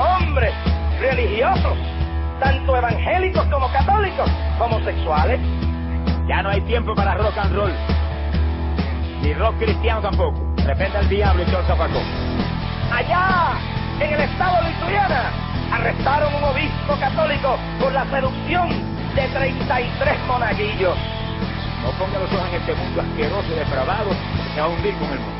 hombres religiosos, tanto evangélicos como católicos, homosexuales. Ya no hay tiempo para rock and roll. Ni rock cristiano tampoco. De repente el diablo y todo el zafacón. Allá, en el estado de Lituania, arrestaron un obispo católico por la seducción de 33 monaguillos. No ponga los ojos en este mundo asqueroso y depravado que va a hundir con el mundo.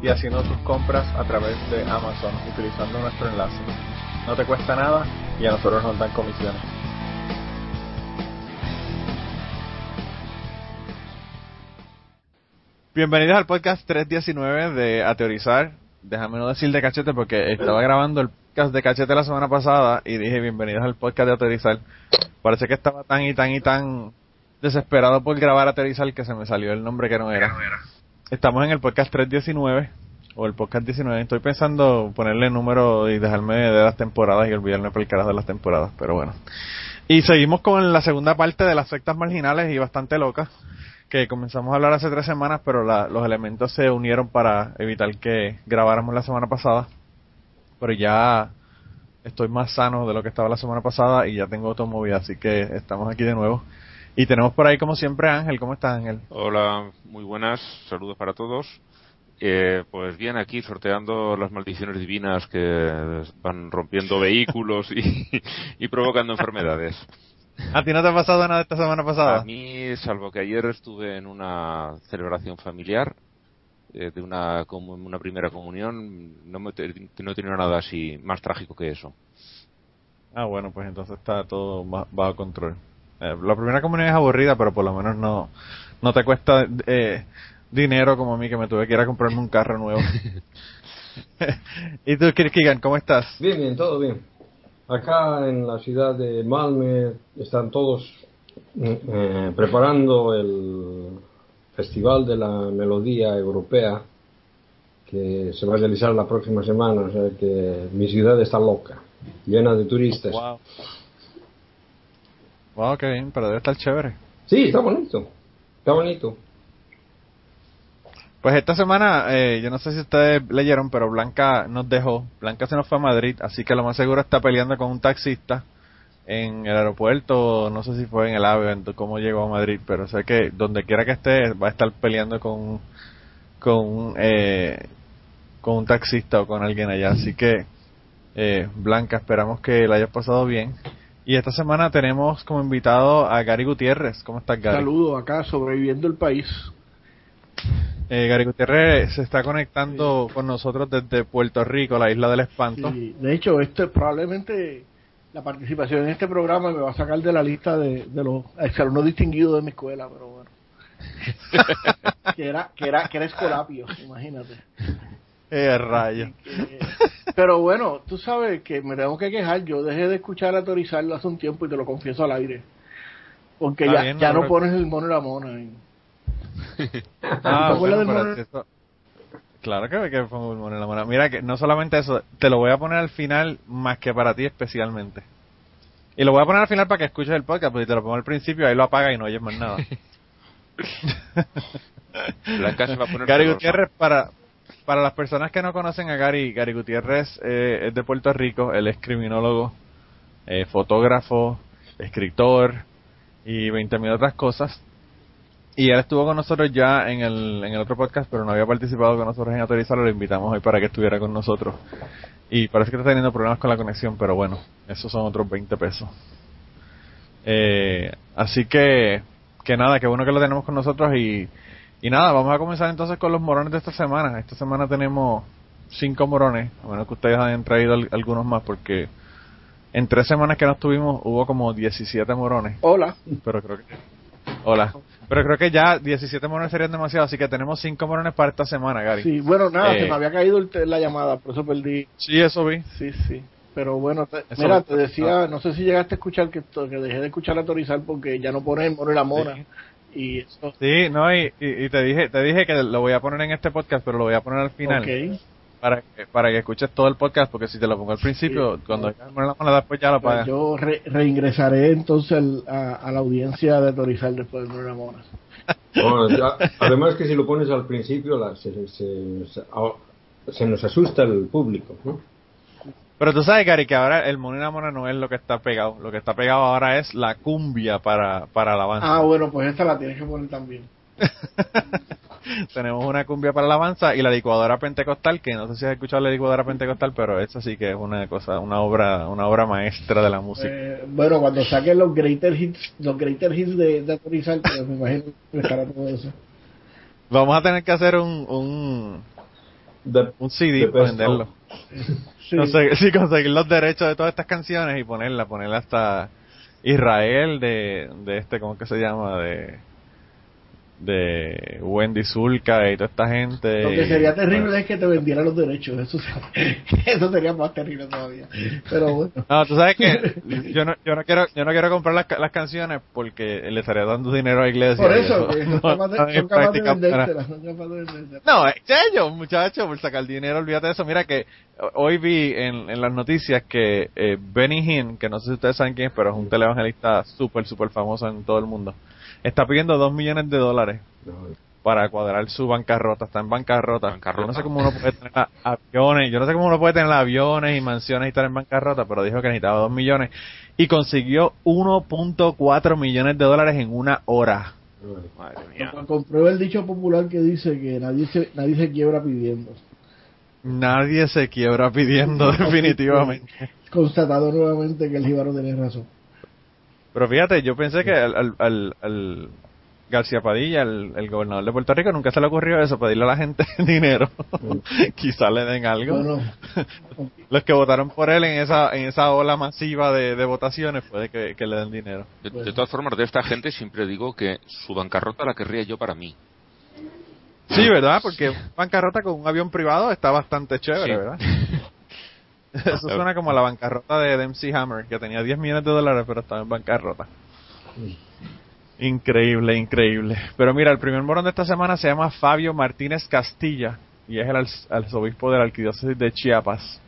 y haciendo tus compras a través de Amazon utilizando nuestro enlace. No te cuesta nada y a nosotros nos dan comisiones. Bienvenidos al podcast 319 de Ateorizar. Déjame no decir de cachete porque estaba grabando el podcast de cachete la semana pasada y dije bienvenidos al podcast de Ateorizar. Parece que estaba tan y tan y tan desesperado por grabar Ateorizar que se me salió el nombre que no era. Estamos en el podcast 319 o el podcast 19. Estoy pensando ponerle número y dejarme de las temporadas y olvidarme por el carajo de las temporadas, pero bueno. Y seguimos con la segunda parte de las sectas marginales y bastante locas, que comenzamos a hablar hace tres semanas, pero la, los elementos se unieron para evitar que grabáramos la semana pasada. Pero ya estoy más sano de lo que estaba la semana pasada y ya tengo automóvil, así que estamos aquí de nuevo. Y tenemos por ahí, como siempre, Ángel. ¿Cómo estás, Ángel? Hola, muy buenas. Saludos para todos. Eh, pues bien, aquí sorteando las maldiciones divinas que van rompiendo vehículos y, y provocando enfermedades. ¿A ti no te ha pasado nada esta semana pasada? A mí, salvo que ayer estuve en una celebración familiar eh, de una, como una primera comunión, no, me, no he tenido nada así más trágico que eso. Ah, bueno, pues entonces está todo bajo control. Eh, la primera comunión es aburrida, pero por lo menos no, no te cuesta eh, dinero como a mí que me tuve que ir a comprarme un carro nuevo. ¿Y tú, Kirkigan, cómo estás? Bien, bien, todo bien. Acá en la ciudad de Malmö están todos eh, preparando el Festival de la Melodía Europea que se va a realizar la próxima semana. O sea que mi ciudad está loca, llena de turistas. Wow. Wow, qué bien, pero debe estar chévere. Sí, está bonito. Está bonito. Pues esta semana, eh, yo no sé si ustedes leyeron, pero Blanca nos dejó. Blanca se nos fue a Madrid, así que lo más seguro está peleando con un taxista en el aeropuerto. No sé si fue en el avión, cómo llegó a Madrid, pero sé que donde quiera que esté va a estar peleando con, con, eh, con un taxista o con alguien allá. Así que, eh, Blanca, esperamos que la hayas pasado bien. Y esta semana tenemos como invitado a Gary Gutiérrez. ¿Cómo estás, Gary? Saludos acá, sobreviviendo el país. Eh, Gary Gutiérrez se está conectando sí. con nosotros desde Puerto Rico, la isla del espanto. Sí. De hecho, este probablemente la participación en este programa me va a sacar de la lista de, de los exalumnos distinguidos de mi escuela, pero bueno. que era que era que era escolapio, imagínate. Eh, rayo. Que, pero bueno, tú sabes que me tengo que quejar. Yo dejé de escuchar a Torizarlo hace un tiempo y te lo confieso al aire. Porque ya, bien, ya no, no pones el mono y la mona. Y... ah, bueno, mono... eso... Claro que, que pongo el mono y la mona. Mira que no solamente eso, te lo voy a poner al final más que para ti especialmente. Y lo voy a poner al final para que escuches el podcast, porque si te lo pongo al principio, ahí lo apaga y no oyes más nada. Blanca se va a poner Gary Gutiérrez, para, para las personas que no conocen a Gary, Gary Gutiérrez eh, es de Puerto Rico, él es criminólogo, eh, fotógrafo, escritor y 20.000 otras cosas. Y él estuvo con nosotros ya en el, en el otro podcast, pero no había participado con nosotros en Autorizarlo, lo invitamos hoy para que estuviera con nosotros. Y parece que está teniendo problemas con la conexión, pero bueno, esos son otros 20 pesos. Eh, así que, que nada, que bueno que lo tenemos con nosotros y, y nada, vamos a comenzar entonces con los morones de esta semana. Esta semana tenemos cinco morones, a menos que ustedes hayan traído al- algunos más, porque en tres semanas que nos tuvimos hubo como 17 morones, Hola. pero creo que... Hola. Pero creo que ya 17 morones serían demasiado, así que tenemos cinco morones para esta semana, Gary. Sí, bueno, nada, Eh. se me había caído el la llamada, por eso perdí. Sí, eso vi. Sí, sí. Pero bueno, te- mira, te decía, no sé si llegaste a escuchar que, que dejé de escuchar a Torizar porque ya no pone el mono y la mona. Sí. Y eso. Sí, no, y, y, y te dije te dije que lo voy a poner en este podcast, pero lo voy a poner al final. Para que, para que escuches todo el podcast, porque si te lo pongo al principio, Sí. cuando me la mano después ya lo Pues pagas. yo re- reingresaré entonces al- a, a la audiencia de Torizar después y la mona. Bueno, ya- además que si lo pones al principio la- se, se- se- a- se nos asusta el público. ¿no? Pero tú sabes, Gary, que ahora el mono y la mona no es lo que está pegado. Lo que está pegado ahora es la cumbia para, para alabanza. Ah, bueno, pues esta la tienes que poner también. Tenemos una cumbia para alabanza y la licuadora pentecostal, que no sé si has escuchado la licuadora pentecostal, pero esa sí que es una cosa, una obra, una obra maestra de la música. Eh, bueno, cuando saquen los greater hits, los greater hits de, de Torizar, pues me imagino que estará todo eso. Vamos a tener que hacer un, un, un CD para venderlo. of. Sí. Conseguir, sí, conseguir los derechos de todas estas canciones y ponerla, ponerla hasta Israel de, de este, ¿cómo que se llama? De, de Wendy Zulka y toda esta gente. Lo que sería terrible es que te vendieran los derechos. Eso, se- eso sería más terrible todavía. Pero bueno. No, tú sabes que yo no, yo no quiero, yo no quiero comprar las, las canciones porque le estaría dando dinero a la iglesia. Por eso, que son no en son capaces de vendértelas. Son de. No, ellos, muchachos, por sacar dinero, olvídate de eso. Mira que hoy vi en, en las noticias que eh, Benny Hinn, que no sé si ustedes saben quién es, pero es un televangelista súper, súper famoso en todo el mundo, está pidiendo dos millones de dólares para cuadrar su bancarrota. Está en bancarrota. Bancarrota. Yo no sé cómo uno puede tener aviones, yo no sé cómo uno puede tener aviones y mansiones y estar en bancarrota, pero dijo que necesitaba dos millones y consiguió 1.4 millones de dólares en una hora. Madre mía. Comprueba el dicho popular que dice que nadie se, nadie se quiebra pidiendo. Nadie se quiebra pidiendo definitivamente. Constatado nuevamente que el jíbaro tiene razón. Pero fíjate, yo pensé que al, al, al- al García Padilla, el, el gobernador de Puerto Rico, nunca se le ocurrió eso, pedirle a la gente dinero. Quizá le den algo. Bueno, Los que votaron por él en esa en esa ola masiva de, de votaciones puede que, que le den dinero. De, de todas formas, de esta gente siempre digo que su bancarrota la querría yo para mí. Sí, ¿verdad? Porque bancarrota con un avión privado está bastante chévere, Sí. ¿verdad? Eso suena como la bancarrota de Dempsey Hammer, que tenía 10 millones de dólares, pero estaba en bancarrota. Increíble, increíble. Pero mira, el primer morón de esta semana se llama Fabio Martínez Castilla y es el arz- arzobispo de la arquidiócesis de Chiapas.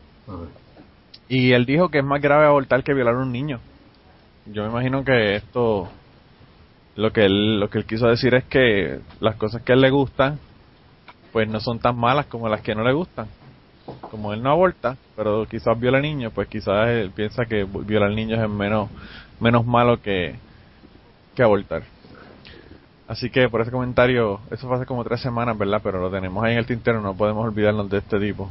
Y él dijo que es más grave abortar que violar a un niño. Yo me imagino que esto, lo que él, lo que él quiso decir es que las cosas que a él le gustan, pues no son tan malas como las que no le gustan. Como él no aborta, pero quizás viola niños, pues quizás él piensa que violar niños es menos, menos malo que, que abortar. Así que por ese comentario, eso fue hace como tres semanas, ¿verdad? Pero lo tenemos ahí en el tintero, no podemos olvidarnos de este tipo.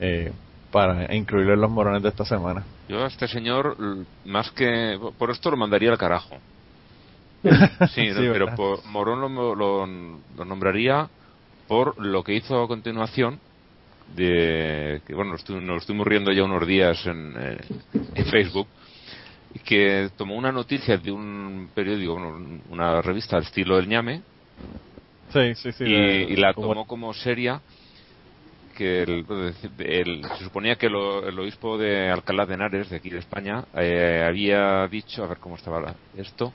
Eh, para incluirlo en los morones de esta semana. Yo a este señor, más que. Por esto lo mandaría al carajo. Sí, no, pero por Morón lo, lo- lo nombraría por lo que hizo a continuación. De que bueno, nos, estu- nos estuvimos riendo ya unos días en, eh, en Facebook. Que tomó una noticia de un periódico, bueno, una revista al estilo del ñame, Sí, sí, sí. y, de- y la como- tomó como seria que el, el- se suponía que lo- el obispo de Alcalá de Henares de aquí de España eh, había dicho a ver cómo estaba la- esto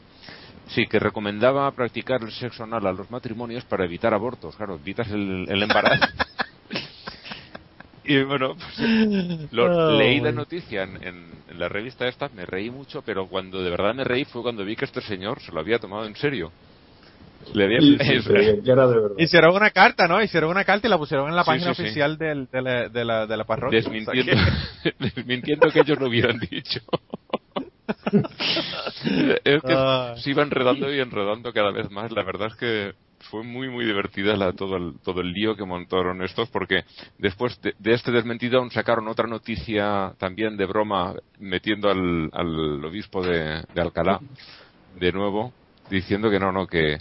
sí que recomendaba practicar el sexo anal a los matrimonios para evitar abortos claro evitas el, el embarazo y bueno pues, lo- Oh, leí la noticia en, en- en la revista esta me reí mucho pero cuando de verdad me reí fue cuando vi que este señor se lo había tomado en serio le había Sí, sí, sí, era de verdad. Hicieron una carta, ¿no? Hicieron una carta y la pusieron en la página sí, sí. oficial del- de, la, de, la, de la parroquia. desmintiendo, O sea desmintiendo que ellos lo hubieran dicho. es que Ah. se iban enredando y enredando cada vez más. La verdad es que fue muy muy divertida la, todo el todo el lío que montaron estos porque después de, este desmentido aún sacaron otra noticia también de broma metiendo al, al obispo de, Alcalá de nuevo diciendo que no no que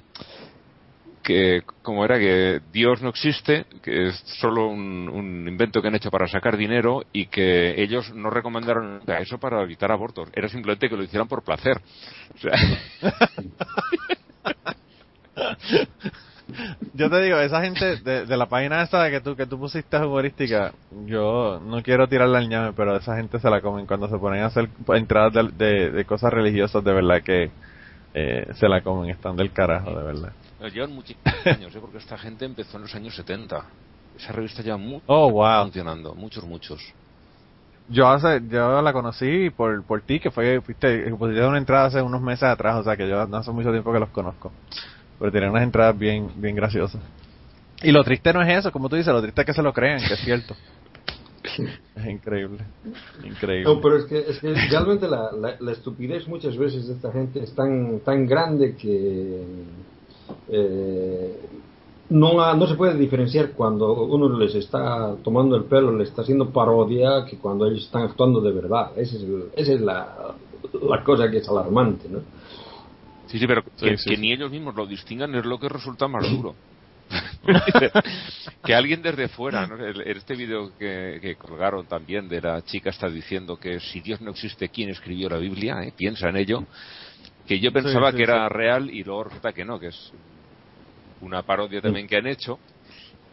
que como era que Dios no existe, que es solo un, un invento que han hecho para sacar dinero y que ellos no recomendaron eso para evitar abortos. Era simplemente que lo hicieran por placer. O sea, Yo te digo, esa gente de, de la página esta que tú que tú pusiste humorística, yo no quiero tirarle al ñame, pero esa gente se la comen cuando se ponen a hacer entradas de, de, de cosas religiosas, de verdad que eh, se la comen, están del carajo, de verdad. llevan muchísimos años, ¿eh? porque esta gente empezó en los años 70. Esa revista lleva mucho Oh, wow. funcionando, muchos, muchos. Yo hace, yo la conocí por, por ti, que fue, fuiste, pusiste una entrada hace unos meses atrás, o sea que yo no hace mucho tiempo que los conozco. Pero tienen unas entradas bien, bien graciosas. Y lo triste no es eso, como tú dices, lo triste es que se lo crean, que es cierto. Es increíble, increíble. No, pero es que, es que realmente la, la, la estupidez muchas veces de esta gente es tan, tan grande que eh, no, ha- no se puede diferenciar cuando uno les está tomando el pelo, le está haciendo parodia, que cuando ellos están actuando de verdad. Ese es el- esa es la, la cosa que es alarmante, ¿no? Sí, sí, pero que, sí, que sí. ni ellos mismos lo distingan es lo que resulta más duro. que alguien desde fuera, ¿no? Este vídeo que, que colgaron también de la chica está diciendo que si Dios no existe, ¿quién escribió la Biblia? ¿eh? Piensa en ello. Que yo pensaba que era real y luego resulta que no, que es una parodia también que han hecho.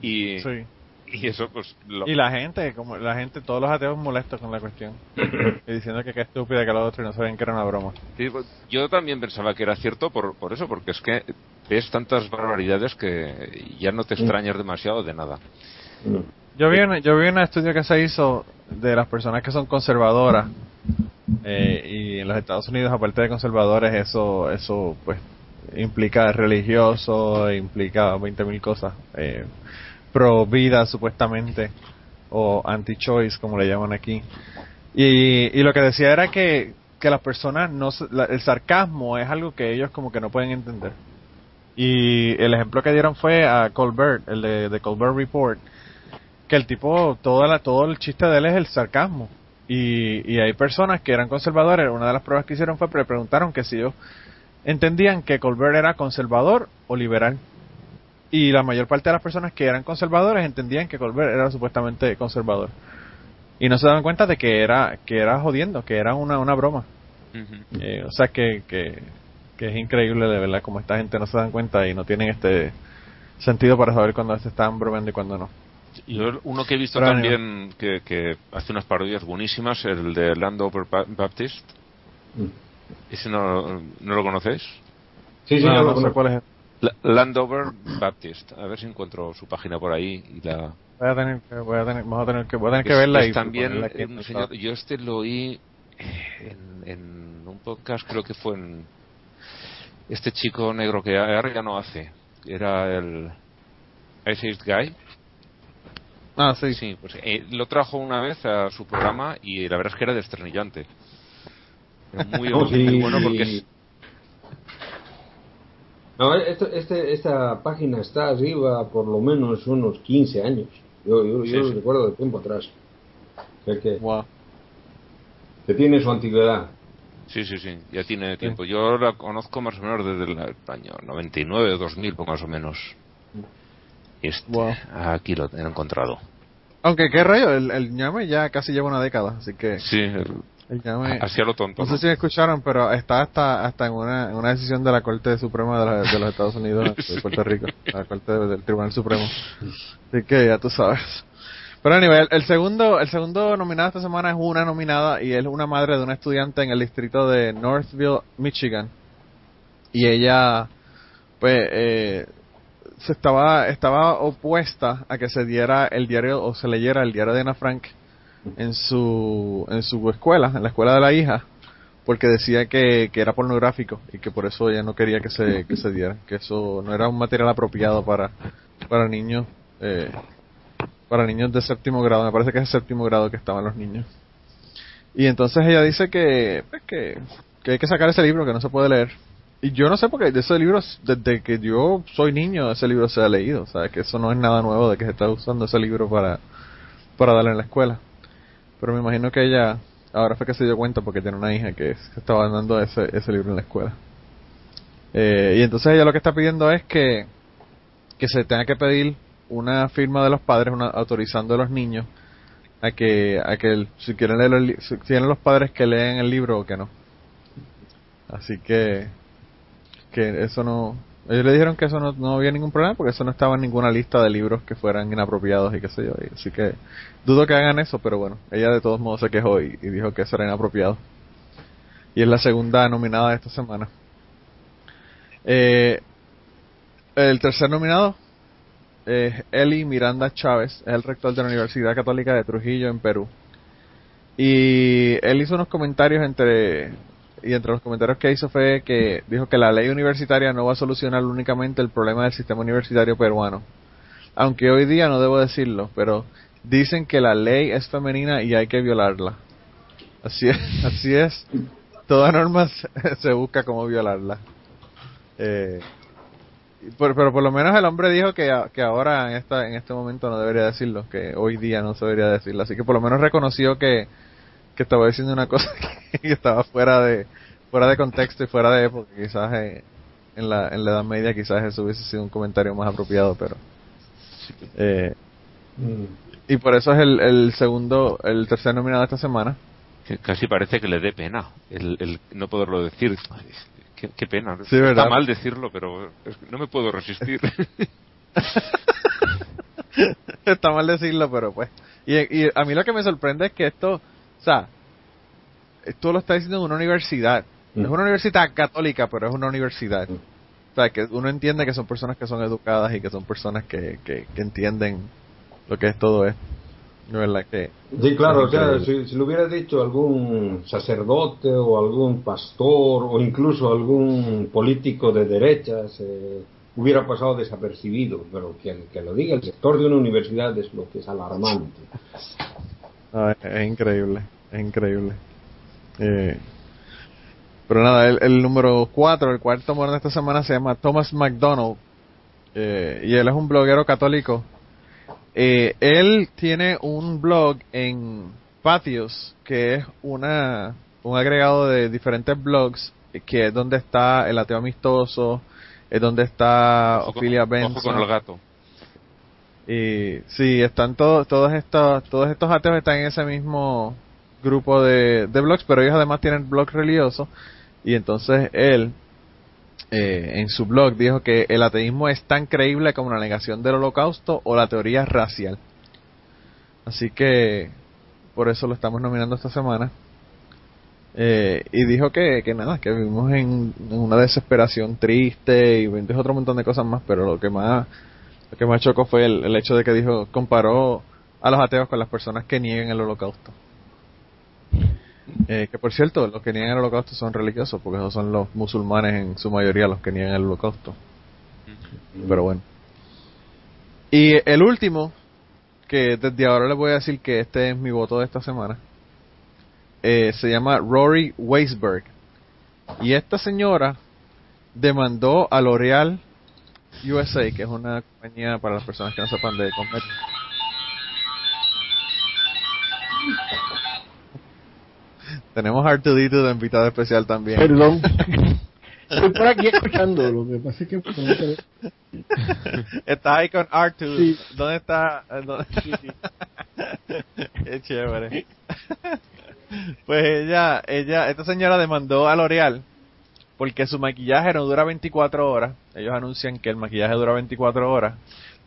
Y, Sí. y eso, pues, lo, Y la gente, como la gente, todos los ateos molestos con la cuestión. y diciendo que qué estúpida que lo otro y no sabían que era una broma. Sí, pues, yo también pensaba que era cierto por, por eso, porque es que ves tantas barbaridades que ya no te extrañas demasiado de nada. Mm. Yo vi, un, yo vi un estudio que se hizo de las personas que son conservadoras eh, y en los Estados Unidos aparte de conservadores eso eso pues implica religioso implica 20.000 cosas eh, pro vida supuestamente o anti-choice como le llaman aquí y, y lo que decía era que que las personas no la- el sarcasmo es algo que ellos como que no pueden entender y el ejemplo que dieron fue a Colbert el de, de Colbert Report que el tipo, toda la, todo el chiste de él es el sarcasmo. Y, y hay personas que eran conservadores. Una de las pruebas que hicieron fue que preguntaron que si ellos entendían que Colbert era conservador o liberal. Y la mayor parte de las personas que eran conservadores entendían que Colbert era supuestamente conservador. Y no se daban cuenta de que era, que era jodiendo, que era una, una broma. Eh, o sea que, que, que es increíble de verdad como esta gente no se dan cuenta y no tienen este sentido para saber cuándo se están bromeando y cuándo no. Yo uno que he visto Pero también que, que hace unas parodias buenísimas, el de Landover Ba- Baptist. Mm. ¿Ese no, no lo conocéis? Sí, sí, No, yo lo no sé conozco. cuál es. La- Landover Baptist. A ver si encuentro su página por ahí y la, Voy a tener que, voy a tener, vamos a tener que, voy a tener que Es- verla es y también aquí un señor, yo este lo oí en, en un podcast creo que fue en este chico negro que ahora ya no hace era el Ice Age Guy Ah, sí. sí pues eh, lo trajo una vez a su programa y la verdad es que era desternillante Era muy, muy bueno porque es- No, esto, este, esta página está arriba por lo menos unos 15 años. Yo, yo, yo Sí, lo sí. recuerdo de tiempo atrás. O sea que, Wow. que tiene su antigüedad. sí sí sí ya tiene tiempo yo la conozco más o menos desde el año 99 o 2000 más o menos este, Wow. aquí lo he encontrado Aunque, ¿qué rayo? El, el ñame ya casi lleva una década, así que sí el- el ñame... Así a lo tonto. No sé si me escucharon, pero está hasta hasta en una, en una decisión de la Corte Suprema de, la- de los Estados Unidos, de Puerto Rico, la Corte del Tribunal Supremo. Así que ya tú sabes. Pero a nivel, el segundo, el segundo nominado esta semana es una nominada y es una madre de una estudiante en el distrito de Northville, Michigan. Y ella, pues, eh, se estaba, estaba opuesta a que se diera el diario o se leyera el diario de Ana Frank en su, en su escuela, en la escuela de la hija, porque decía que, que era pornográfico y que por eso ella no quería que se, que se diera, que eso no era un material apropiado para, para niños, eh, para niños de séptimo grado, me parece que es el séptimo grado que estaban los niños. Y entonces ella dice que, pues, que, hay que sacar ese libro, que no se puede leer. Y yo no sé porque de ese libro, desde que yo soy niño, ese libro se ha leído. O sea, que eso no es nada nuevo de que se está usando ese libro para, para darle en la escuela. Pero me imagino que ella, ahora fue que se dio cuenta porque tiene una hija que estaba dando ese, ese libro en la escuela. Eh, y entonces ella lo que está pidiendo es que, que se tenga que pedir una firma de los padres una, autorizando a los niños a que, a que si quieren leer el, tienen los padres que leen el libro o que no. Así que, que eso no, ellos le dijeron que eso no, no había ningún problema porque eso no estaba en ninguna lista de libros que fueran inapropiados y qué sé yo. así que dudo que hagan eso, pero bueno, ella de todos modos se quejó y, y dijo que eso era inapropiado. Y es la segunda nominada de esta semana. Eh, el tercer nominado es Eli Miranda Chávez, es el rector de la Universidad Católica de Trujillo en Perú. Y él hizo unos comentarios entre y entre los comentarios que hizo fue que dijo que la ley universitaria no va a solucionar únicamente el problema del sistema universitario peruano. Aunque hoy día no debo decirlo, pero dicen que la ley es femenina y hay que violarla. Así es, así es. Toda norma se busca como violarla. Eh, pero, por lo menos el hombre dijo que, que ahora en esta en este momento no debería decirlo, que hoy día no debería decirlo. Así que por lo menos reconoció que, que estaba diciendo una cosa que estaba fuera de fuera de contexto y fuera de época. Quizás eh, en, la, en la Edad Media quizás eso hubiese sido un comentario más apropiado, pero... Eh, mm. Y por eso es el, el segundo, el tercer nominado de esta semana. Que casi parece que le dé pena el, el no poderlo decir. Qué, pena. Está mal decirlo, pero no me puedo resistir. Está mal decirlo, pero pues. Y, y, a mí lo que me sorprende es que esto, o sea, esto lo está diciendo en una universidad. No es una universidad católica, pero es una universidad. O sea, que uno entiende que son personas que son educadas y que son personas que, que, que entienden lo que es todo esto. Que sí, claro, o sea, si, si, lo hubiera dicho algún sacerdote o algún pastor o incluso algún político de derechas, eh, hubiera pasado desapercibido, pero que, que, lo diga el sector de una universidad es lo que es alarmante. Es, increíble, es increíble. Eh, pero nada, el, número 4, el cuarto mono de esta semana se llama Thomas McDonald eh, y él es un bloguero católico eh, él tiene un blog en Patios, que es una un agregado de diferentes blogs, que es donde está el ateo amistoso, es donde está Ophelia Benson. con el gato. Y sí, están todos todos estos todos estos ateos están en ese mismo grupo de, de blogs, pero ellos además tienen blogs religiosos y entonces él eh, en su blog dijo que el ateísmo es tan creíble como la negación del holocausto o la teoría racial. Así que por eso lo estamos nominando esta semana. Eh, y dijo que, que nada, que vivimos en, una desesperación triste y dijo otro montón de cosas más, pero lo que más lo que más chocó fue el, el hecho de que dijo comparó a los ateos con las personas que niegan el holocausto. Eh, que por cierto, los que niegan el holocausto son religiosos, porque esos son los musulmanes en su mayoría los que niegan el holocausto. Pero bueno. Y el último, que desde ahora les voy a decir que este es mi voto de esta semana, eh, se llama Rory Weisberg. Y esta señora demandó a L'Oreal USA, que es una compañía para las personas que no sepan de cosméticos Tenemos Artudito de invitado especial también. Perdón. Estoy por aquí escuchando, lo que pasa es que... Está ahí con Artu. Sí. ¿Dónde está? ¿Dónde? Sí, sí. Qué chévere. Pues ella, ella, esta señora demandó a L'Oreal porque su maquillaje no dura 24 horas. Ellos anuncian que el maquillaje dura 24 horas.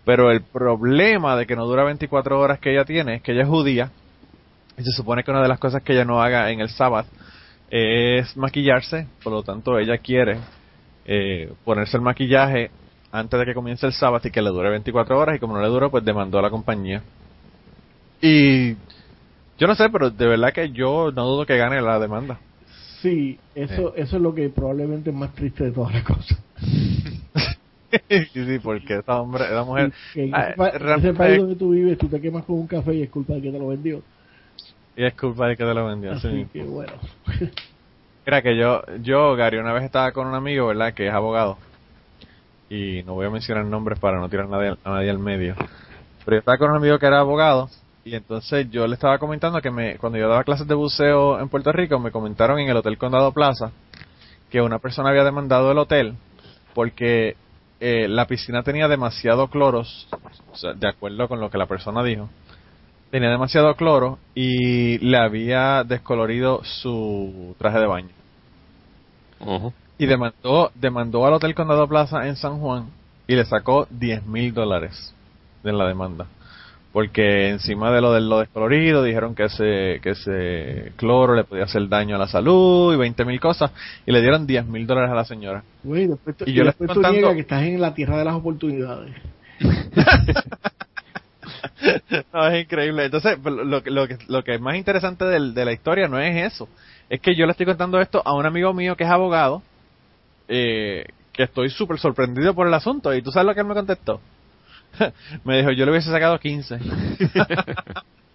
Pero el problema de que no dura 24 horas que ella tiene es que ella es judía y se supone que una de las cosas que ella no haga en el sábado es maquillarse, por lo tanto ella quiere eh, ponerse el maquillaje antes de que comience el sábado y que le dure 24 horas y como no le duró pues demandó a la compañía. Y yo no sé, pero de verdad que yo no dudo que gane la demanda. Sí, eso, eso es lo que probablemente es más triste de todas las cosas. sí, sí, porque esa, hombre, esa mujer... Que, ah, ese país donde tú vives, tú te quemas con un café y es culpa de que te lo vendió. Y es culpa de que te lo vendió, Así que bueno. Mira que yo, yo, Gary, una vez estaba con un amigo, ¿verdad? Que es abogado. Y no voy a mencionar nombres para no tirar a nadie, a nadie al medio. Pero yo estaba con un amigo que era abogado. Y entonces yo le estaba comentando que me, cuando yo daba clases de buceo en Puerto Rico, me comentaron en el Hotel Condado Plaza que una persona había demandado el hotel porque eh, la piscina tenía demasiado cloros, o sea, de acuerdo con lo que la persona dijo, tenía demasiado cloro y le había descolorido su traje de baño. Y demandó, demandó al Hotel Condado Plaza en San Juan y le sacó 10 mil dólares de la demanda. Porque encima de lo de lo descolorido dijeron que ese, que ese cloro le podía hacer daño a la salud y 20 mil cosas y le dieron 10 mil dólares a la señora. Güey, después, Y y yo le después tú contando- niegas que estás en la tierra de las oportunidades. no, es increíble. Entonces, pues, lo, que- lo, que, lo que es más interesante de la historia no es eso. Es que yo le estoy contando esto a un amigo mío que es abogado, eh, que estoy súper sorprendido por el asunto. ¿Y tú sabes lo que él me contestó? me dijo, yo le hubiese sacado 15.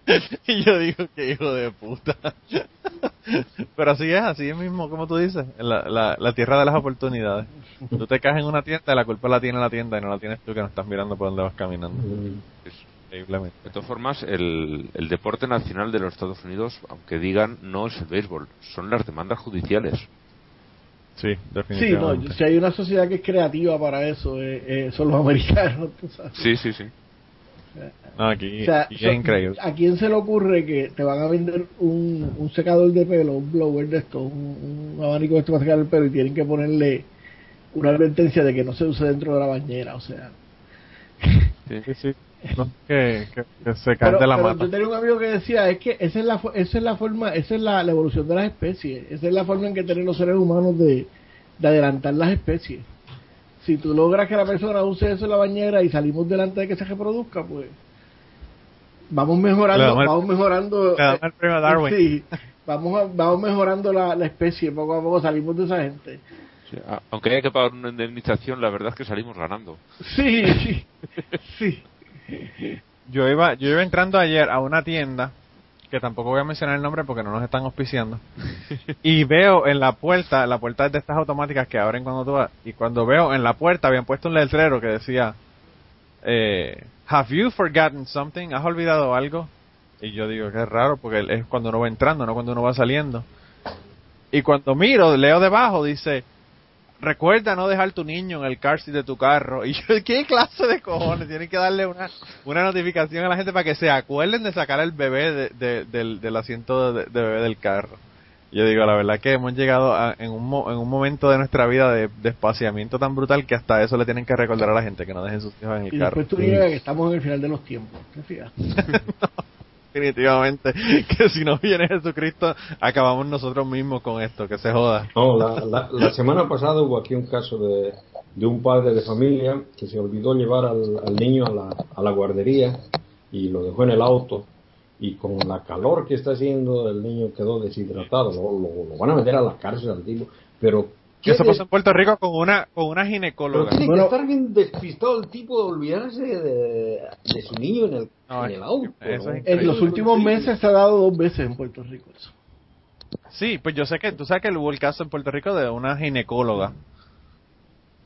y yo digo, que hijo de puta. Pero así es, así es mismo, como tú dices, la, la, la tierra de las oportunidades. Tú te caes en una tienda, la culpa la tiene la tienda y no la tienes tú que no estás mirando por dónde vas caminando. Mm. Increíblemente. De todas formas, el, el deporte nacional de los Estados Unidos, aunque digan, no es el béisbol, son las demandas judiciales. Sí, Sí, no, definitivamente. si hay una sociedad que es creativa para eso, eh, eh, son los americanos, tú sabes. Sí, sí, sí. No, aquí, O sea, aquí so- es increíble. ¿A quién se le ocurre que te van a vender un, un secador de pelo, un blower de esto, un, un abanico de esto para secar el pelo y tienen que ponerle una advertencia de que no se use dentro de la bañera? O sea, sí, sí. No, que, que, que se cae pero, de la pero mata. yo tenía un amigo que decía es que esa es la esa es la forma esa es la, la evolución de las especies esa es la forma en que tienen los seres humanos de, de adelantar las especies si tú logras que la persona use eso en la bañera y salimos delante de que se reproduzca pues vamos mejorando vamos mejorando Darwin. sí, vamos a- vamos mejorando la, la especie poco a poco salimos de esa gente Sí, Aunque haya que pagar una indemnización, la verdad es que salimos ganando. sí sí sí Yo iba, yo iba entrando ayer a una tienda, que tampoco voy a mencionar el nombre porque no nos están auspiciando, y veo en la puerta, la puerta es de estas automáticas que abren cuando tú vas, y cuando veo en la puerta habían puesto un letrero que decía, eh, Have you forgotten something? ¿Has olvidado algo? Y yo digo, qué raro, porque es cuando uno va entrando, no cuando uno va saliendo. Y cuando miro, leo debajo, dice, recuerda no dejar tu niño en el car seat de tu carro. Y yo, ¿qué clase de cojones? Tienen que darle una, una notificación a la gente para que se acuerden de sacar el bebé de- de- del, del asiento de, de bebé del carro. Yo digo, la verdad que hemos llegado a- en, un, mo- en un momento de nuestra vida de, espaciamiento tan brutal que hasta eso le tienen que recordar a la gente, que no dejen sus hijos en el y carro. después tú niegas que estamos en el final de los tiempos ¿te fijas? Definitivamente, que si no viene Jesucristo, acabamos nosotros mismos con esto, que se joda. No, la, la, la semana pasada hubo aquí un caso de, de un padre de familia que se olvidó llevar al, niño a la, a la guardería y lo dejó en el auto y con la calor que está haciendo el niño quedó deshidratado. Lo- lo van a meter a la cárcel al tipo, pero... ¿qué Eso pasó en Puerto Rico con una, con una pero ginecóloga. tiene Bueno. que estar bien despistado el tipo de olvidarse de, de su niño en el, No, en el auto. ¿no? en los últimos meses se ha dado dos veces en Puerto Rico eso Sí, pues yo sé que, tú sabes que hubo el caso en Puerto Rico de una ginecóloga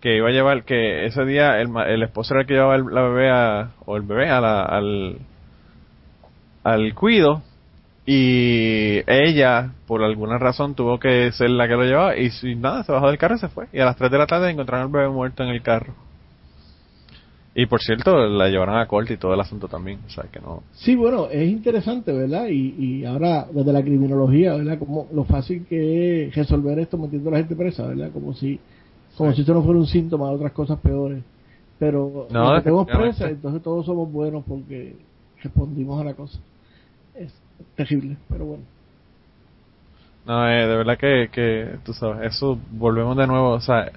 que iba a llevar, que ese día el, ma- el esposo era el que llevaba el, la bebé a, o el bebé a la- al, al cuido y ella, por alguna razón, tuvo que ser la que lo llevaba y, si nada, se bajó del carro y se fue. Y a las 3 de la tarde encontraron al bebé muerto en el carro. Y por cierto, la llevaron a corte y todo el asunto también, o sea que no... Sí, bueno, es interesante, ¿verdad? Y, y ahora, desde la criminología, ¿verdad? Como lo fácil que es resolver esto metiendo a la gente presa, ¿verdad? Como si como si esto no fuera un síntoma de otras cosas peores. Pero No, metemos presa, entonces todos somos buenos porque respondimos a la cosa. Terrible, pero bueno. No, eh, de verdad que, que, tú sabes, eso volvemos de nuevo, o sea,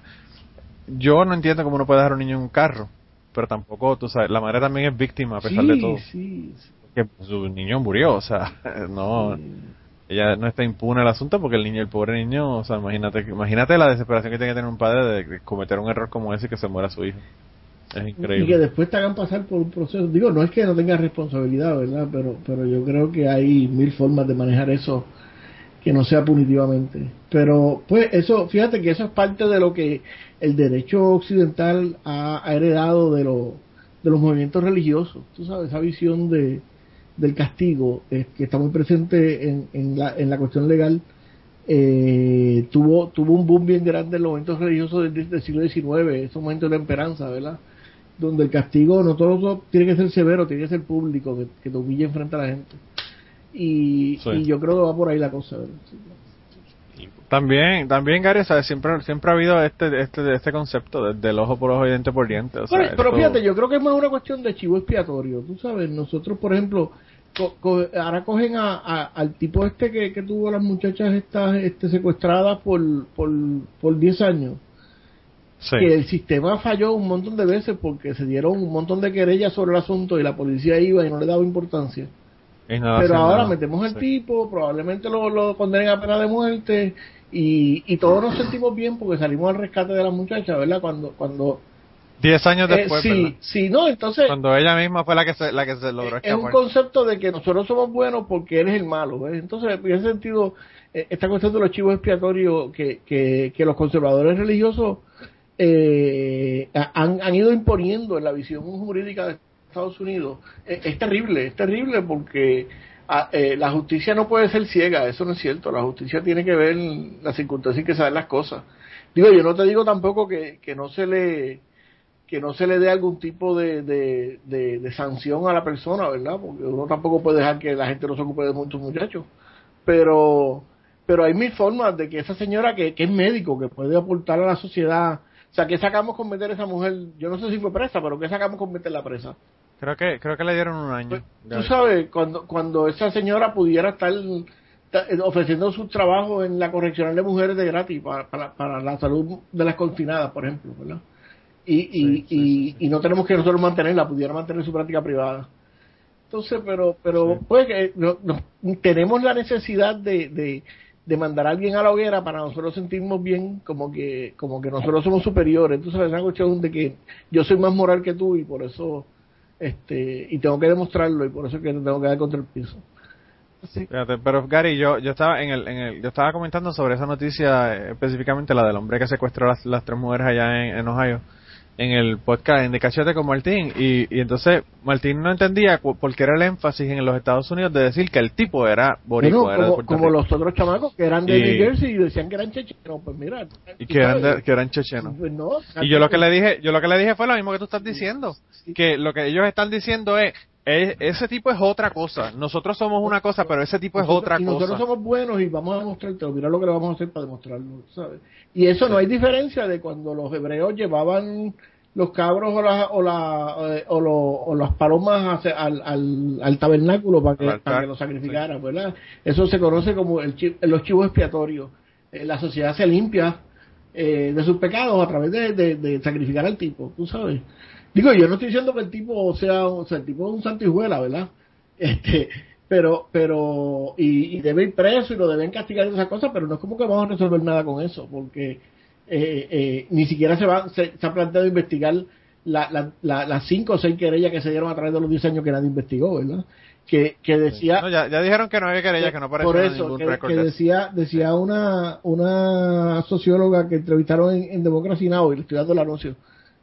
yo no entiendo cómo uno puede dejar a un niño en un carro, pero tampoco, tú sabes, la madre también es víctima a pesar sí, de todo, sí, sí. que su niño murió, o sea, no, ella no está impune el asunto porque el niño, el pobre niño, o sea, imagínate, imagínate la desesperación que tiene que tener un padre de, de cometer un error como ese y que se muera su hijo, es Y que después te hagan pasar por un proceso. Digo, no es que no tengas responsabilidad, ¿verdad? Pero, pero yo creo que hay mil formas de manejar eso que no sea punitivamente. Pero, pues, eso, fíjate que eso es parte de lo que el derecho occidental ha, heredado de, lo, de los movimientos religiosos. Tú sabes, esa visión de, del castigo eh, que está muy presente en, en, la, en la cuestión legal. Eh, tuvo tuvo un boom bien grande en los momentos religiosos del, del siglo XIX, esos momentos de la esperanza, ¿verdad? Donde el castigo no todo, tiene que ser severo, tiene que ser público, que, que te humille frente a la gente. Y, yo creo que va por ahí la cosa. También, también Gary, siempre siempre ha habido este este este concepto del ojo por ojo y diente por diente. pero, fíjate, yo creo que es más una cuestión de chivo expiatorio. Tú sabes, nosotros, por ejemplo, ahora cogen a, al tipo este que, que tuvo las muchachas estas este, secuestradas por, por, por 10 años. Que el sistema falló un montón de veces porque se dieron un montón de querellas sobre el asunto y la policía iba y no le daba importancia. Pero ahora metemos al tipo, probablemente lo, lo condenen a pena de muerte y, y todos nos sentimos bien porque salimos al rescate de la muchacha, ¿verdad? Cuando cuando Diez años eh, después. sí, sí, no, entonces. Cuando ella misma fue la que se, la que se logró Es un concepto de que nosotros somos buenos porque él es el malo. ¿ves? Entonces, en ese sentido, eh, esta cuestión de los chivos expiatorios que, que, que los conservadores religiosos eh, han, han ido imponiendo en la visión jurídica de Estados Unidos eh, es, terrible, es terrible porque ah, eh, la justicia no puede ser ciega, eso no es cierto, la justicia tiene que ver las circunstancias y que saber las cosas. Digo, yo no te digo tampoco que, que no se le que no se le dé algún tipo de, de, sanción a la persona, ¿verdad? Porque uno tampoco puede dejar que la gente no se ocupe de muchos muchachos. Pero, pero hay mil formas de que esa señora que, que es médico, que puede aportar a la sociedad, o sea, ¿qué sacamos con meter a esa mujer? Yo no sé si fue presa, pero ¿qué sacamos con meterla presa? Creo que, creo que le dieron un año. Pues, tú sabes, cuando, cuando esa señora pudiera estar ofreciendo su trabajo en la correccional de mujeres de gratis para, para, la salud de las confinadas, por ejemplo, ¿verdad? Y, y, y, y, no tenemos que nosotros mantenerla, pudiera mantener su práctica privada. Entonces, pero, pero pues eh, no, tenemos la necesidad de, de, de mandar a alguien a la hoguera para nosotros sentirnos bien como que como que nosotros somos superiores. Entonces, es una cuestión de que yo soy más moral que tú y por eso este y tengo que demostrarlo y por eso es que tengo que dar contra el piso. pero Gary, yo yo estaba en el, en el yo estaba comentando sobre esa noticia eh, específicamente la del hombre que secuestró las, las tres mujeres allá en Ohio en el podcast en De Cachete con Martín y, y entonces Martín no entendía por qué era el énfasis en los Estados Unidos de decir que el tipo era boricua, como, los otros chamacos que eran de New Jersey y decían que eran chechenos, pues mira. Y que eran, que eran chechenos. Pues y yo lo que le dije, yo lo que le dije fue lo mismo que tú estás diciendo, que lo que ellos están diciendo es ese tipo es otra cosa. Nosotros somos una cosa, pero ese tipo es otra cosa. Nosotros somos buenos y vamos a demostrarte, mira lo que le vamos a hacer para demostrarlo, ¿sabes? Y eso no hay diferencia de cuando los hebreos llevaban los cabros o, la, o, la, eh, o, las palomas al, al, al, tabernáculo para que, para que lo sacrificaran, ¿verdad? Eso se conoce como el, los chivos expiatorios. Eh, la sociedad se limpia eh, de sus pecados a través de, de, sacrificar al tipo, tú sabes. Digo, yo no estoy diciendo que el tipo sea, o sea el tipo es un santijuela, ¿verdad? Este, pero, pero, y, y debe ir preso y lo deben castigar y esas cosas, pero no es como que vamos a resolver nada con eso, porque eh, eh, ni siquiera se, va, se, ha planteado investigar la, la, las cinco o seis querellas que se dieron a través de los diseños que nadie investigó, ¿verdad? Que, que decía... ya, dijeron que no había querellas, que no Por eso, que, decía, decía una, una socióloga que entrevistaron en, en Democracy Now! y le estoy dando el anuncio.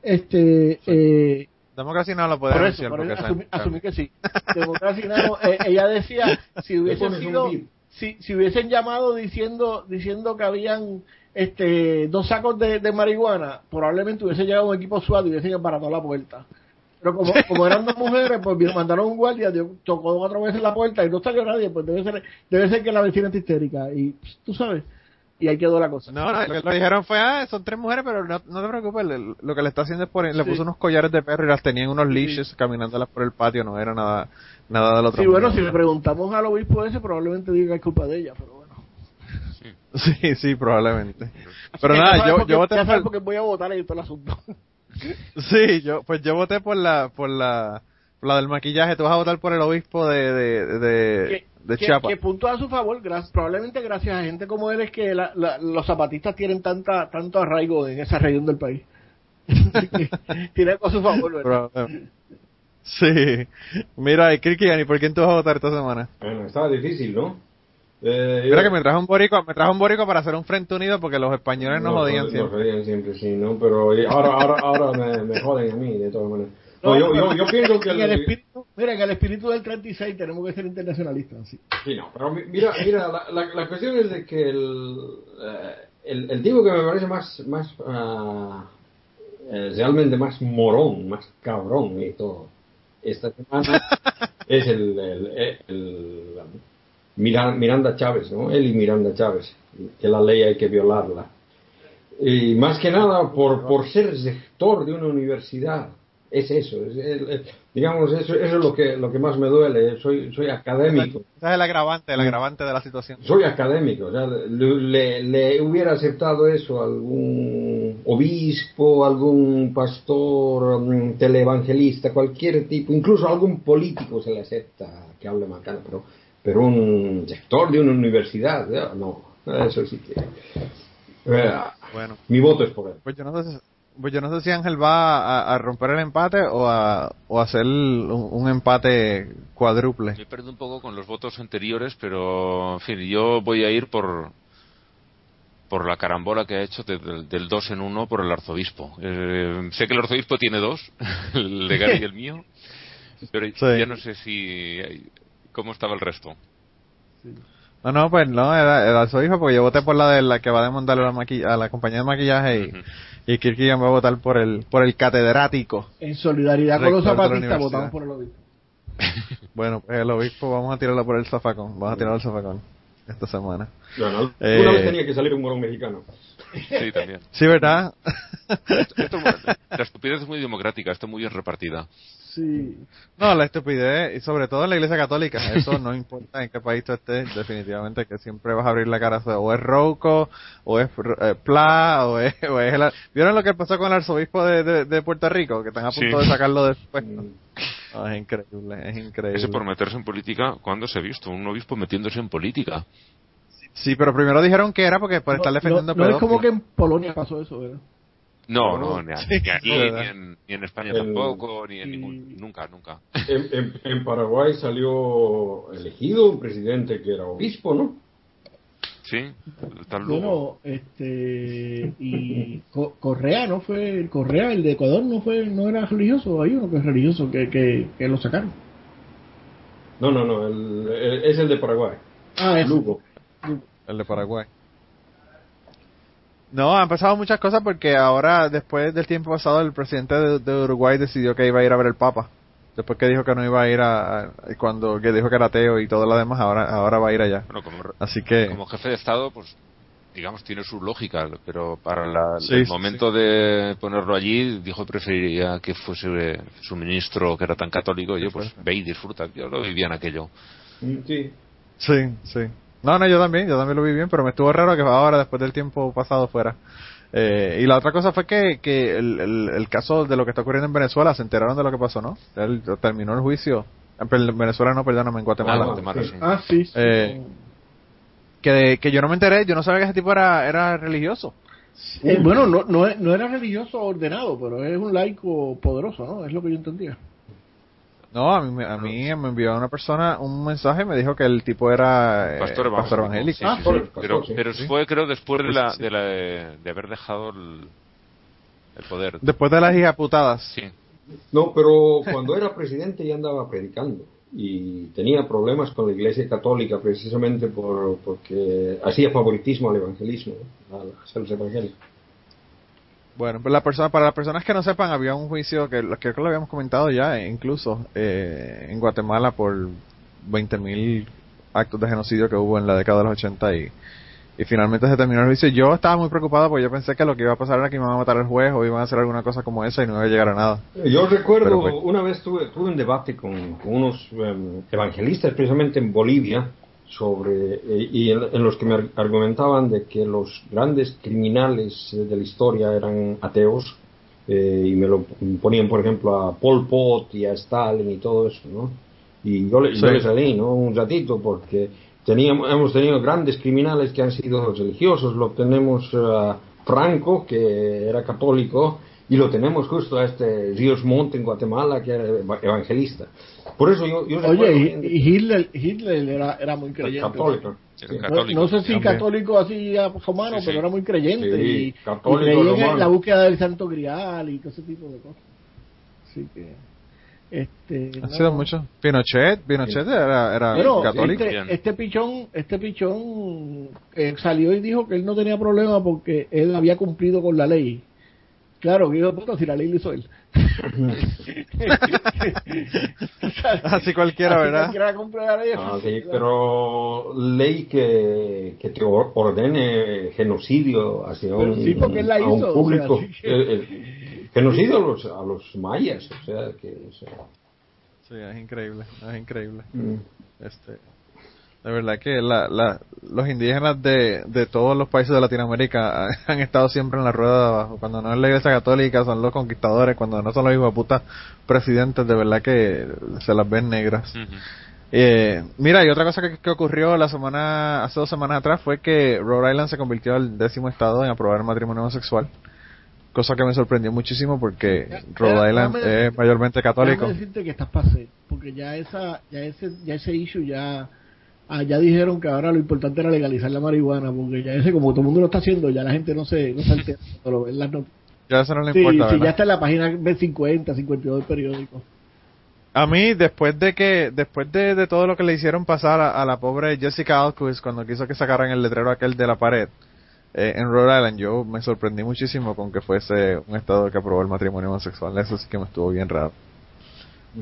Este... Eh, Democracy Now! lo puede decir. asumí, que sí. Democracy Now! Eh, ella decía, si hubiesen sido... Si, si hubiesen llamado diciendo diciendo que habían este, dos sacos de, de marihuana, probablemente hubiese llegado un equipo suave y hubiese toda la puerta. Pero como, como eran dos mujeres, pues mandaron un guardia, tocó cuatro veces la puerta y no salió nadie, pues debe ser, debe ser que la vecina está histérica. Y tú sabes, y ahí quedó la cosa. No, lo que dijeron fue, ah, son tres mujeres, pero no, no te preocupes, lo que le está haciendo es poner, le puso unos collares de perro y las tenían unos leashes caminándolas por el patio, no era nada, nada del otro. Sí, bueno, si le preguntamos al obispo ese, probablemente diga que es culpa de ella, pero Sí, sí, probablemente. Pero nada, yo, yo voté por... porque voy a votar ahí todo el asunto. sí, yo, pues yo voté por la, por la, por la del maquillaje. Tú vas a votar por el obispo de, de, de, de Chiapas. Que, punto a su favor, probablemente gracias a gente como él es que los zapatistas tienen tanta, tanto arraigo en esa región del país. Tiene a su favor, ¿verdad? Sí. Mira, Kirkiani, ¿por quién tú vas a votar esta semana? Bueno, estaba difícil, ¿no? Eh, Mira yo- que me trajo un borico, me trajo un borico para hacer un frente unido porque los españoles nos odian nos siempre. odian siempre, sí, ¿no? Pero ahora, ahora, ahora me, me joden a mí, de todas maneras. No, yo, yo, yo pienso que... en el espíritu, mira, en el espíritu del 36 tenemos que ser internacionalistas. Sí. Sí, no, pero mi- mira, mira la, la, la cuestión es de que el, eh, el, el tipo que me parece más, más eh, realmente más morón, más cabrón y todo, esta semana es el, el, el- el, Mira- Miranda Chávez, ¿no? Él y Miranda Chávez, que la ley hay que violarla. Y más que nada por, por ser rector de una universidad. Es eso, es el- digamos, eso, eso es lo que, lo que más me duele. Soy, soy académico. Ese es el agravante, el agravante de la situación. Soy académico, o sea, le, hubiera aceptado eso a algún obispo, algún pastor, mm, televangelista, cualquier tipo, incluso a algún político se le acepta que hable macana, pero, pero un sector de una universidad, no, eso sí que... eh, Bueno, mi voto es por él. pues yo no sé, si- pues yo no sé si Ángel va a, a romper el empate o a, o a hacer un, un empate cuádruple. Me he perdido un poco con los votos anteriores, pero en fin, yo voy a ir por por la carambola que ha hecho de- del, del 2 en 1 por el arzobispo. Eh, sé que el arzobispo tiene dos, el de Gary y el mío, pero Sí. ya no sé si cómo estaba el resto. No, no, pues no, era, era su hijo porque yo voté por la de la que va a demandar a la, maqui- a la compañía de maquillaje y. y Kirkigan va a votar por el, por el catedrático. En solidaridad con los zapatistas votamos por el obispo. Bueno, pues el obispo vamos a tirarlo por el zafacón, vamos a tirarlo al zafacón esta semana. Bueno, Eh, una vez tenía que salir un morón mexicano. Sí, también. Sí, ¿verdad? Esto- la estupidez es muy democrática, está muy bien repartida. Sí. No, la estupidez, y sobre todo en la iglesia católica, eso no importa en qué país tú estés, definitivamente que siempre vas a abrir la cara, o es Rouco, o es eh, Pla, o es, o es el... ¿Vieron lo que pasó con el arzobispo de, de, de Puerto Rico? Que están a punto Sí. de sacarlo. No, es increíble, es increíble. Ese por meterse en política, ¿cuándo se ha visto? Un obispo metiéndose en política. Sí, pero primero dijeron que era porque por estar defendiendo no, no es como que en Polonia pasó eso, ¿verdad? No, No, no, ni, aquí, ni en, ni en España El- tampoco, ni en y- ningún... Nunca, nunca. En, en- en Paraguay salió elegido un presidente que era obispo, ¿no? Sí, tal luego. Bueno, este y Co- Correa no fue el Correa el de Ecuador no fue no era religioso hay uno que es religioso que, que, que lo sacaron No, no, no, el- el- es el de Paraguay. ah es Lugo. El de Paraguay. No, han pasado muchas cosas porque ahora, después del tiempo pasado, el presidente de, de Uruguay decidió que iba a ir a ver el Papa. Después que dijo que no iba a ir a, a- cuando que dijo que era ateo y todo lo demás, ahora ahora va a ir allá. Bueno, como, Así que como jefe de Estado, pues digamos tiene su lógica, pero para la- Sí, el sí, momento de ponerlo allí, dijo que preferiría que fuese su ministro que era tan católico. Y yo, pues ve y disfruta. Yo lo vivía en aquello. Sí. sí, sí. No, no, yo también, yo también lo vi bien, pero me estuvo raro que ahora, después del tiempo pasado, fuera. Eh, y la otra cosa fue que, que el, el, el caso de lo que está ocurriendo en Venezuela, se enteraron de lo que pasó, ¿no? Él terminó el juicio. En Venezuela no, perdóname, en Guatemala. Ah, Guatemala, sí. ah sí, sí. Eh, que, que yo no me enteré, yo no sabía que ese tipo era, era religioso. Eh, bueno no, no no era religioso ordenado pero es un laico poderoso no es lo que yo entendía No, a mí, me- a mí me envió una persona un mensaje y me dijo que el tipo era eh, Pastor pastor evangélico. Sí, Ah, sí, pastor, Pero, pero Sí. fue, creo, después de, la, de, la, de haber dejado el, el poder. Después de las hijas putadas. Sí. No, pero cuando era presidente ya andaba predicando y tenía problemas con la Iglesia Católica precisamente por, porque hacía favoritismo al evangelismo, hacer los evangelios. Bueno, la persona, para las personas que no sepan, había un juicio que creo que lo habíamos comentado ya, eh, incluso eh, en Guatemala por 20.000 actos de genocidio que hubo en la década de los 80 y, y finalmente se terminó el juicio. Yo estaba muy preocupado porque yo pensé que lo que iba a pasar era que iban a matar al juez o iban a hacer alguna cosa como esa y no iba a llegar a nada. Yo recuerdo, pues- una vez tuve, tuve un debate con, con unos em, evangelistas, precisamente en Bolivia, sobre eh, y en, en los que me ar- argumentaban de que los grandes criminales eh, de la historia eran ateos eh, y me lo ponían, por ejemplo, a Pol Pot y a Stalin y todo eso, ¿no? Y yo, le, yo les salí, ¿no? Un ratito porque teníamos, hemos tenido grandes criminales que han sido religiosos, lo tenemos a Franco, que era católico, y lo tenemos justo a este Ríos Montt en Guatemala, que era eva- evangelista. Por eso yo, yo recuerdo oye y, Hitler Hitler era era muy creyente católico. No, sé si católico así romano, Sí, sí. pero era muy creyente. Sí, y, católico creía en romano. la búsqueda del santo grial y todo ese tipo de cosas. Así que. Este, Ha no. sido mucho. Pinochet, Pinochet era, era Bueno, católico. este, este pichón, este pichón eh, salió y dijo que él no tenía problema porque él había cumplido con la ley. Claro, que puta, si la ley lo hizo él. Así cualquiera, Así ¿verdad? Ah, sí, pero ley que, que te or- ordene genocidio hacia Pero un, sí, la a un o público. sea, así que- eh, eh, genocidio a los, a los mayas, o sea, que... o sea, Sí, es increíble, es increíble. mm. Este, de verdad que la, la, los indígenas de, de todos los países de Latinoamérica han estado siempre en la rueda de abajo. Cuando no es la iglesia católica son los conquistadores, cuando no son los hijos de puta presidentes, de verdad que se las ven negras. Eh, mira, y otra cosa que, que ocurrió la semana, hace dos semanas atrás fue que Rhode Island se convirtió al décimo estado en aprobar el matrimonio homosexual. Cosa que me sorprendió muchísimo porque Ya- Rhode ya- Island es mayormente católico. Déjame decirte que estás pasé, porque ya esa, ya ese, ya ese issue ya, ya dijeron que ahora lo importante era legalizar la marihuana, porque ya ese como todo el mundo lo está haciendo, ya la gente no se, no se entera, pero en las not- Ya eso no le Sí, importa, sí, ¿verdad? ya está en la página B50, 52 del periódico. A mí, después de que, después de, de todo lo que le hicieron pasar a, a la pobre Jessica Alquist cuando quiso que sacaran el letrero aquel de la pared eh, en Rhode Island, yo me sorprendí muchísimo con que fuese un estado que aprobó el matrimonio homosexual. Eso sí que me estuvo bien raro.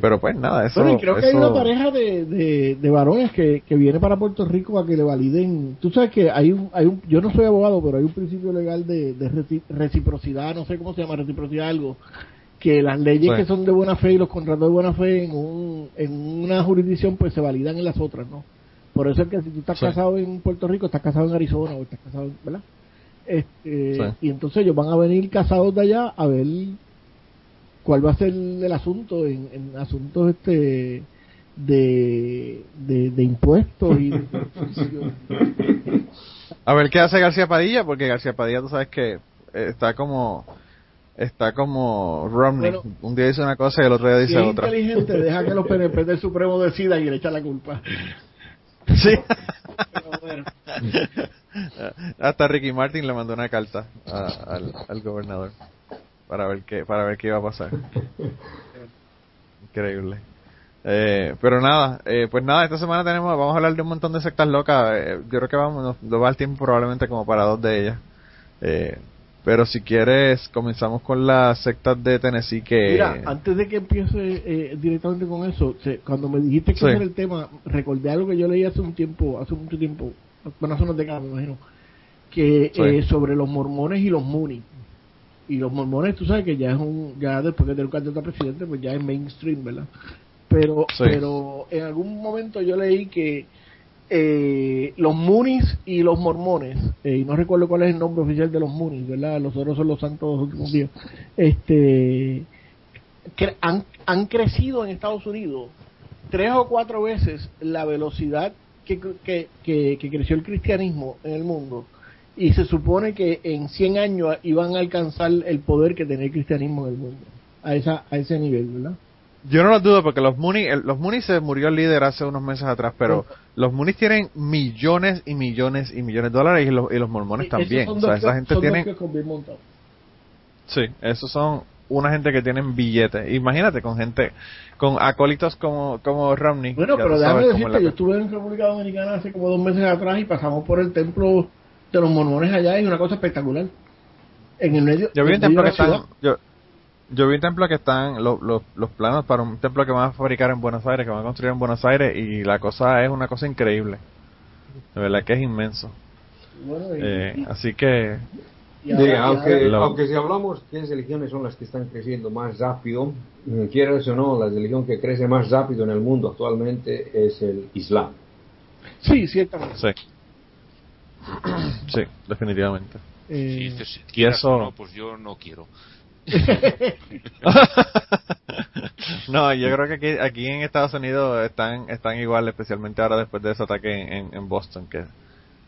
Pero pues nada, eso. bueno, y creo que hay una pareja de, de, de varones que, que viene para Puerto Rico a que le validen. Tú sabes que hay un, hay un, yo no soy abogado, pero hay un principio legal de, de reci- reciprocidad, no sé cómo se llama, reciprocidad algo, que las leyes Sí. que son de buena fe y los contratos de buena fe en, un, en una jurisdicción pues se validan en las otras, ¿no? Por eso es que si tú estás Sí. casado en Puerto Rico, estás casado en Arizona o estás casado, en- ¿verdad? Este, Sí. Y entonces ellos van a venir casados de allá a ver cuál va a ser el asunto en, en asuntos este de, de, de impuestos y de A ver qué hace García Padilla, porque García Padilla, tú sabes que eh, está como. Está como Romney. Bueno. un día dice una cosa y el otro día si dice es otra. inteligente deja que los PNP del Supremo decidan y le echan la culpa Sí. Pero bueno, Hasta Ricky Martin le mandó una carta a- al, al gobernador para ver qué para ver qué iba a pasar. Increíble. Eh, pero nada, eh, pues nada, esta semana tenemos, vamos a hablar de un montón de sectas locas. eh, yo creo que vamos, nos, nos va el tiempo probablemente como para dos de ellas. Eh, pero si quieres, comenzamos con las sectas de Tennessee que... Mira, antes de que empiece eh, directamente con eso, se- cuando me dijiste que Sí. era el tema, recordé algo que yo leí hace un tiempo, hace mucho tiempo, bueno, hace unas décadas me imagino, que Sí. eh, sobre los mormones y los munis. Y los mormones, tú sabes que ya es un, ya después que tener un candidato a presidente, pues ya es mainstream, ¿verdad? Pero, Sí. pero en algún momento yo leí que eh, los munis y los mormones, eh, y no recuerdo cuál es el nombre oficial de los munis, ¿verdad? Los otros son los santos de los últimos días. Este, cre- han, han crecido en Estados Unidos tres o cuatro veces la velocidad que, que, que, que creció el cristianismo en el mundo y se supone que en 100 años iban a alcanzar el poder que tenía el cristianismo en el mundo a esa a ese nivel ¿verdad? Yo no lo dudo porque los Mooney, los Mooney se murió el líder hace unos meses atrás, pero los Mooney tienen millones y millones y millones de dólares y los, y los mormones también. O sea, esa gente tiene... Sí, esos son una gente que tienen billetes. Imagínate con gente, con acólitos como, como Romney. Bueno, pero déjame decirte, yo estuve en República Dominicana hace como dos meses atrás y pasamos por el templo de los mormones allá es una cosa espectacular. En el medio, Yo vi un templo que están, yo, yo vi un templo que están, lo- lo- los planos para un templo que van a fabricar en Buenos Aires, que van a construir en Buenos Aires y la cosa es una cosa increíble. De verdad que es inmenso. Bueno, y- Eh, y- así que, y ahora- aunque, Lo- aunque si hablamos qué religiones son las que están creciendo más rápido, mm, quieras o no, la religión que crece más rápido en el mundo actualmente es el Islam. Sí, ciertamente. sí. Sí, definitivamente. Si Eh, dices, si quieras eso- o no, pues yo no quiero. no, yo creo que aquí, aquí en Estados Unidos están están igual, especialmente ahora después de ese ataque en, en- en Boston, que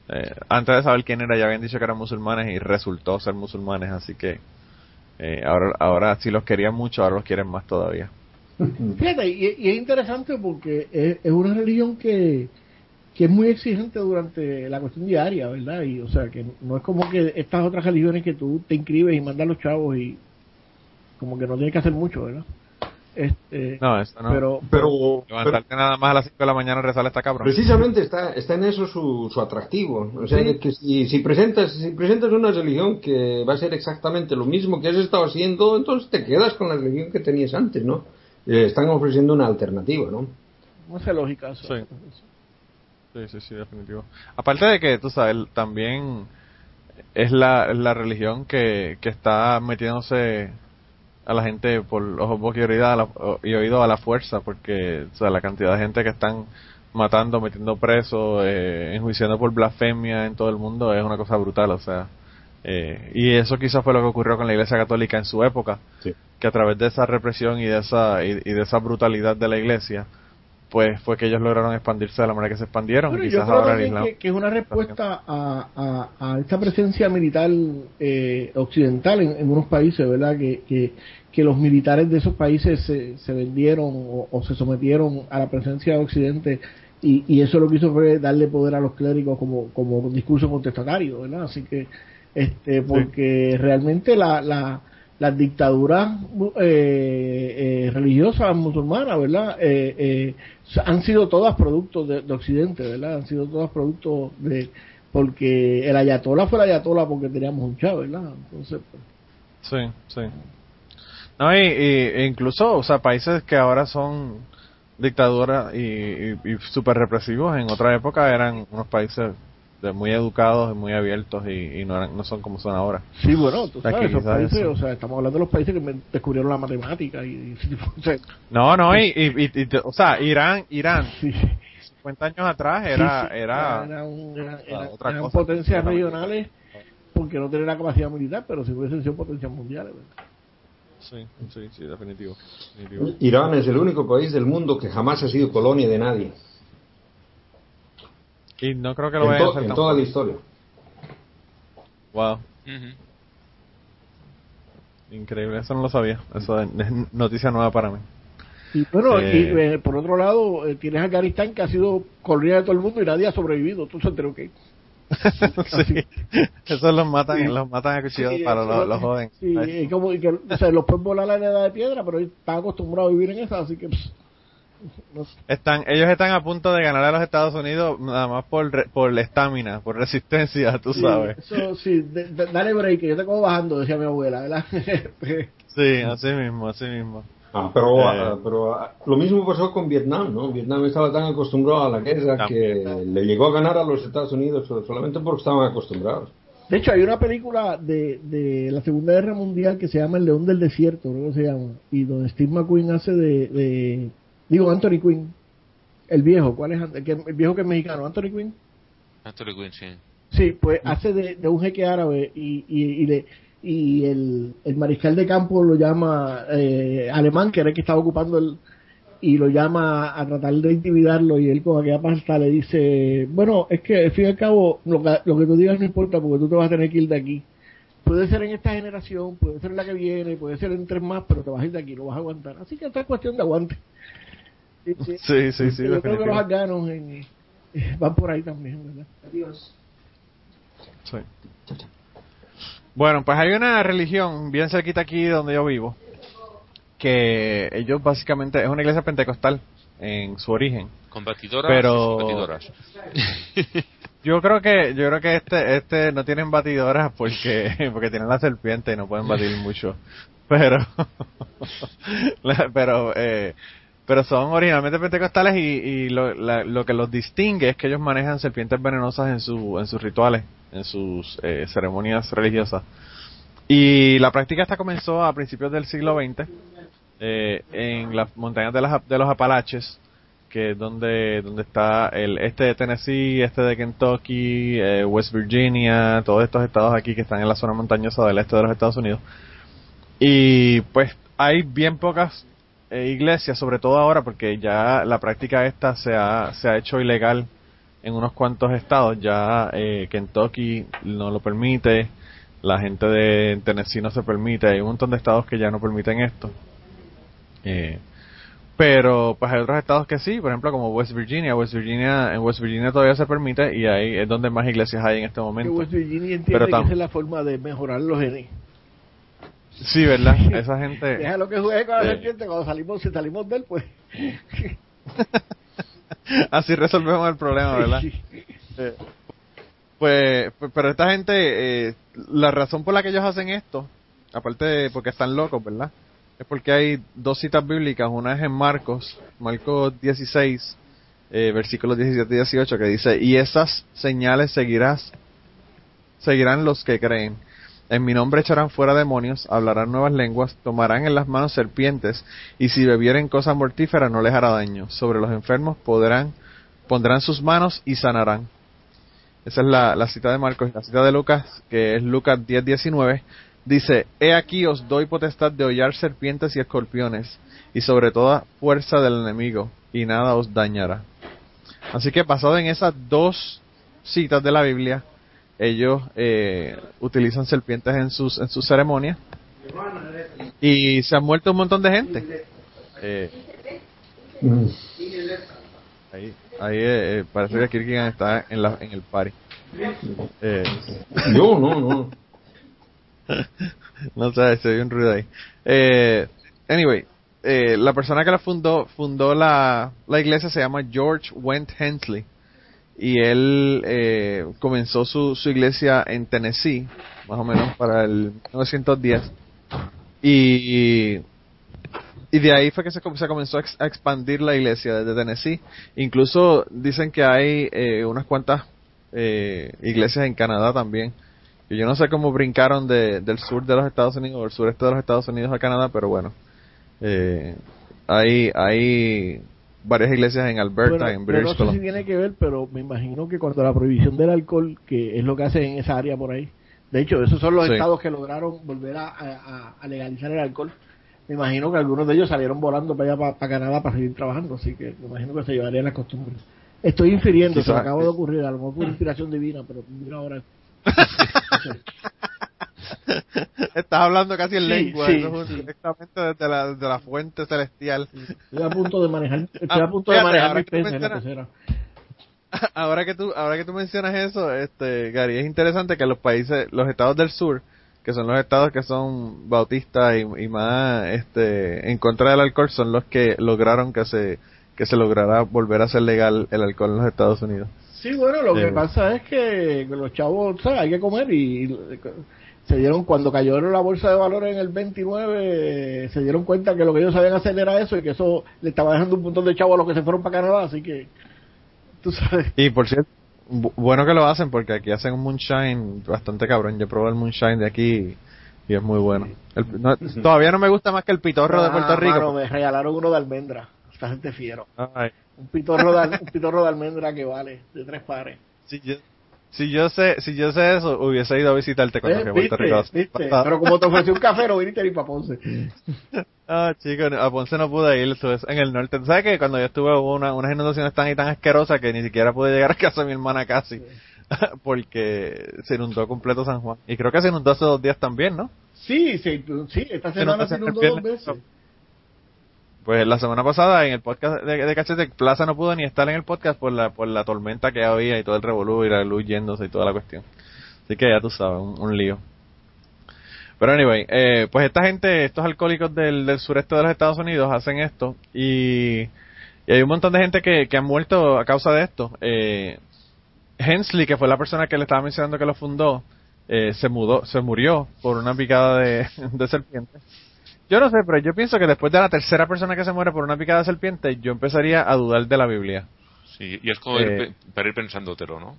eh, antes de saber quién era ya habían dicho que eran musulmanes y resultó ser musulmanes, así que eh, ahora ahora si los querían mucho, ahora los quieren más todavía. Fíjate, y, y es interesante porque es, es una religión que, que es muy exigente durante la cuestión diaria, ¿verdad? Y o sea, que no es como que estas otras religiones que tú te inscribes y mandas a los chavos y como que no tienes que hacer mucho, ¿verdad? Este, No, eso no. pero, Pero, Levantarte nada más a las 5 de la mañana y a esta cabrón. Precisamente está, está en eso su, su atractivo. O sea, que si, si, presentas, si presentas una religión que va a ser exactamente lo mismo que has estado haciendo, entonces te quedas con la religión que tenías antes, ¿no? Eh, están ofreciendo una alternativa, ¿no? no sé lógica eso. Sí. Sí, sí, sí, definitivo. Aparte de que, tú sabes, también es la, la religión que, que está metiéndose a la gente por ojos, boca y oído a la, y oído a la fuerza, porque o sea, la cantidad de gente que están matando, metiendo presos, eh, enjuiciando por blasfemia en todo el mundo es una cosa brutal, o sea. Eh, y eso quizás fue lo que ocurrió con la Iglesia Católica en su época, Sí. que a través de esa represión y de esa y, y de esa brutalidad de la Iglesia, pues fue que ellos lograron expandirse de la manera que se expandieron. Yo quizás creo ahora Islam. que, que es una respuesta a, a, a esta presencia militar eh, occidental en, en unos países, ¿verdad? Que, que, que los militares de esos países se, se vendieron o, o se sometieron a la presencia de Occidente y, y eso lo que hizo fue darle poder a los clérigos como, como discurso contestatario, ¿verdad? Así que, este, porque realmente la, la, las dictaduras eh, eh, religiosas musulmanas, ¿verdad? Eh, eh, han sido todas productos de, de Occidente, ¿verdad? Han sido todas productos de porque el ayatollah fue el ayatollah porque teníamos un chavo, ¿verdad? Entonces, pues, Sí, sí. No, y, y- e incluso, o sea, países que ahora son dictaduras y, y, y súper represivos, en otra época eran unos países de muy educados y muy abiertos y, y no, eran, no son como son ahora. sí, bueno, tú sabes, que esos países, eso- o sea, estamos hablando de los países que descubrieron la matemática y, y ese tipo- o sea, No, no, y, y, y- o sea, Irán, Irán, sí, 50 años atrás era, sí, sí, era, era un- era- era- otra eran cosa. potencias regionales porque no tenían la capacidad militar, pero si hubiesen sido potencias mundiales, ¿verdad? sí, sí, sí, definitivo. definitivo. Irán es el único país del mundo que jamás ha sido colonia de nadie. Y no creo que lo En, vayan a to- hacer en toda la historia. Wow, increíble, eso no lo sabía. Eso es noticia nueva para mí. Y bueno, Eh. y, eh, por otro lado, eh, tienes Afganistán que ha sido colonia de todo el mundo y nadie ha sobrevivido. Tú se enteró que. sí, esos los matan, Sí. los matan a cuchillos Sí, para eso los, los joden. Sí, y como y que, o sea, los pueden volar a la edad de piedra, pero ellos están acostumbrados a vivir en esa, así que. pues, sé. Están, ellos están a punto de ganar a los Estados Unidos nada más por re- por la estamina, por resistencia, tú Sí, sabes. Eso sí, de- de- dale break, que yo te cojo bajando, decía mi abuela, ¿verdad? Sí, así mismo, así mismo. Ah, pero, Eh. ah, pero ah, lo mismo pasó con Vietnam, ¿no? Vietnam estaba tan acostumbrado a la guerra que le llegó a ganar a los Estados Unidos so- solamente porque estaban acostumbrados. De hecho, hay una película de, de la Segunda Guerra Mundial que se llama El León del Desierto, creo que se llama, y donde Steve McQueen hace de, de- digo, Anthony Quinn, el viejo, ¿cuál es? Que- El viejo que es mexicano, Anthony Quinn. Anthony Quinn, sí. Sí, pues hace de, de un jeque árabe y, y, y, le- y el, el mariscal de campo lo llama eh, alemán, que era el que estaba ocupando el y lo llama a tratar de intimidarlo y él con aquella pasta le dice, bueno, es que al fin y al cabo lo que, lo que tú digas no importa porque tú te vas a tener que ir de aquí. Puede ser en esta generación, puede ser en la que viene, puede ser en tres más, pero te vas a ir de aquí, lo vas a aguantar. Así que esta es cuestión de aguante. Sí, sí, sí, yo creo que los afganos en- eh, van por ahí también, ¿verdad? Adiós. Sí. Bueno, pues hay una religión bien cerquita aquí donde yo vivo, que ellos básicamente es una iglesia pentecostal en su origen. Con batidoras Pero-. Yo creo que yo creo que este este no tienen batidoras porque porque tienen la serpiente y no pueden batir mucho. Pero pero eh, pero son originalmente pentecostales y, lo, la- lo que los distingue es que ellos manejan serpientes venenosas en su en sus rituales, en sus eh, ceremonias religiosas. Y la práctica esta comenzó a principios del siglo XX eh, en las montañas de, las, de los Apalaches, que es donde, donde está el este de Tennessee, este de Kentucky, eh, West Virginia, todos estos estados aquí que están en la zona montañosa del este de los Estados Unidos. Y pues hay bien pocas iglesias, sobre todo ahora, porque ya la práctica esta se ha, se ha hecho ilegal en unos cuantos estados. Ya eh, Kentucky no lo permite, la gente de Tennessee no se permite, hay un montón de estados que ya no permiten esto. Eh, Pero pues hay otros estados que sí, por ejemplo como West Virginia. West Virginia en West Virginia todavía se permite y ahí es donde más iglesias hay en este Que momento. West Virginia entiende Pero que esa es la forma de mejorar los genes. Sí, ¿verdad? Esa gente... Déjalo que juegue con la Eh. serpiente cuando salimos, si salimos de él, pues. Así resolvemos el problema, ¿verdad? Sí. Eh, Pues, pues, pero esta gente, eh, la razón por la que ellos hacen esto, aparte de porque están locos, ¿verdad? Es porque hay dos citas bíblicas, una es en Marcos, Marcos 16, eh, versículos 17 y 18, que dice, y esas señales seguirás, seguirán los que creen. En mi nombre echarán fuera demonios, hablarán nuevas lenguas, tomarán en las manos serpientes, y si bebieren cosa mortífera no les hará daño. Sobre los enfermos podrán, pondrán sus manos y sanarán. Esa es la, cita de Marcos. La cita de Lucas, que es Lucas 10, 19, dice, He aquí os doy potestad de hollar serpientes y escorpiones, y sobre toda fuerza del enemigo, y nada os dañará. Así que basado en esas dos citas de la Biblia, ellos eh, utilizan serpientes en sus, en sus ceremonias, y se han muerto un montón de gente. Eh, ahí ahí eh, eh, parece que Kirkigan está en, la, en el party. Eh, Yo, no, no. no sé, se oye un ruido ahí. Eh, anyway, eh, la persona que la fundó, fundó la, la iglesia se llama George Went Hensley. Y él eh, comenzó su, su iglesia en Tennessee, más o menos para el 1910. Y, y de ahí fue que se, se comenzó a expandir la iglesia desde Tennessee. Incluso dicen que hay eh, unas cuantas eh, iglesias en Canadá también. Y yo no sé cómo brincaron de, del sur de los Estados Unidos o del sureste de los Estados Unidos a Canadá, pero bueno. Eh, hay, hay varias iglesias en Alberta, Bueno, en British no sé si tiene que ver, pero me imagino que cuando la prohibición del alcohol, que es lo que hacen en esa área por ahí, de hecho, esos son los Sí. estados que lograron volver a, a- a legalizar el alcohol. Me imagino que algunos de ellos salieron volando para allá, para, Canadá, para seguir trabajando, así que me imagino que se llevarían las costumbres. Estoy infiriendo, se me acaba de ocurrir, a lo mejor por inspiración divina, pero mira ahora. Estás hablando casi en Sí, lengua, sí, eso es un- sí. directamente desde la, desde la fuente celestial. Estoy a punto de manejar, estoy Ah, a punto de manejar en la mencionas- pecera. ahora que tú ahora que tú mencionas eso este Gary es interesante que los países los estados del sur que son los estados que son bautistas y, y más este en contra del alcohol son los que lograron que se que se lograra volver a ser legal el alcohol en los Estados Unidos Sí, bueno, lo que pasa es que los chavos, ¿sabes? Hay que comer y, y se dieron, cuando cayó la bolsa de valores en el 29, se dieron cuenta que lo que ellos sabían hacer era eso y que eso le estaba dejando un montón de chavos a los que se fueron para Canadá, así que, tú sabes. y por cierto bu- bueno que lo hacen porque aquí hacen un moonshine bastante cabrón yo probé el moonshine de aquí y es muy bueno El- no- todavía no me gusta más que el pitorro de Puerto Ah, Rico mano, me regalaron uno de almendra. Esta gente fiero. Ay. Un pitorro de, un pitorro de almendra que vale, de tres pares. Si yo, si yo sé, si yo sé eso, hubiese ido a visitarte cuando Eh, fui a Puerto. Rico. Pero como te ofrecí un café, no viniste ni para Ponce. Ah, chico, a Ponce no pude ir, estuve en el norte. ¿Sabes que cuando yo estuve hubo una, unas inundaciones tan y tan asquerosas que ni siquiera pude llegar a casa de mi hermana casi? Porque se inundó completo San Juan. Y creo que se inundó hace dos días también, ¿no? Sí, sí, sí, esta semana se inundó dos veces. Pues la semana pasada en el podcast de, de Cachete Plaza no pudo ni estar en el podcast por la, por la tormenta que había y todo el revolú y la luz yéndose y toda la cuestión. Así que ya tú sabes, un, lío. Pero anyway, eh, pues esta gente, estos alcohólicos del, sureste de los Estados Unidos hacen esto y, hay un montón de gente que, que han muerto a causa de esto. Eh, Hensley, que fue la persona que le estaba mencionando que lo fundó, eh, se mudó, se murió por una picada de serpiente. Yo no sé, pero yo pienso que después de la tercera persona que se muere por una picada de serpiente, yo empezaría a dudar de la Biblia. Sí, y es como Eh. ir pe- para ir pensándotelo, ¿no?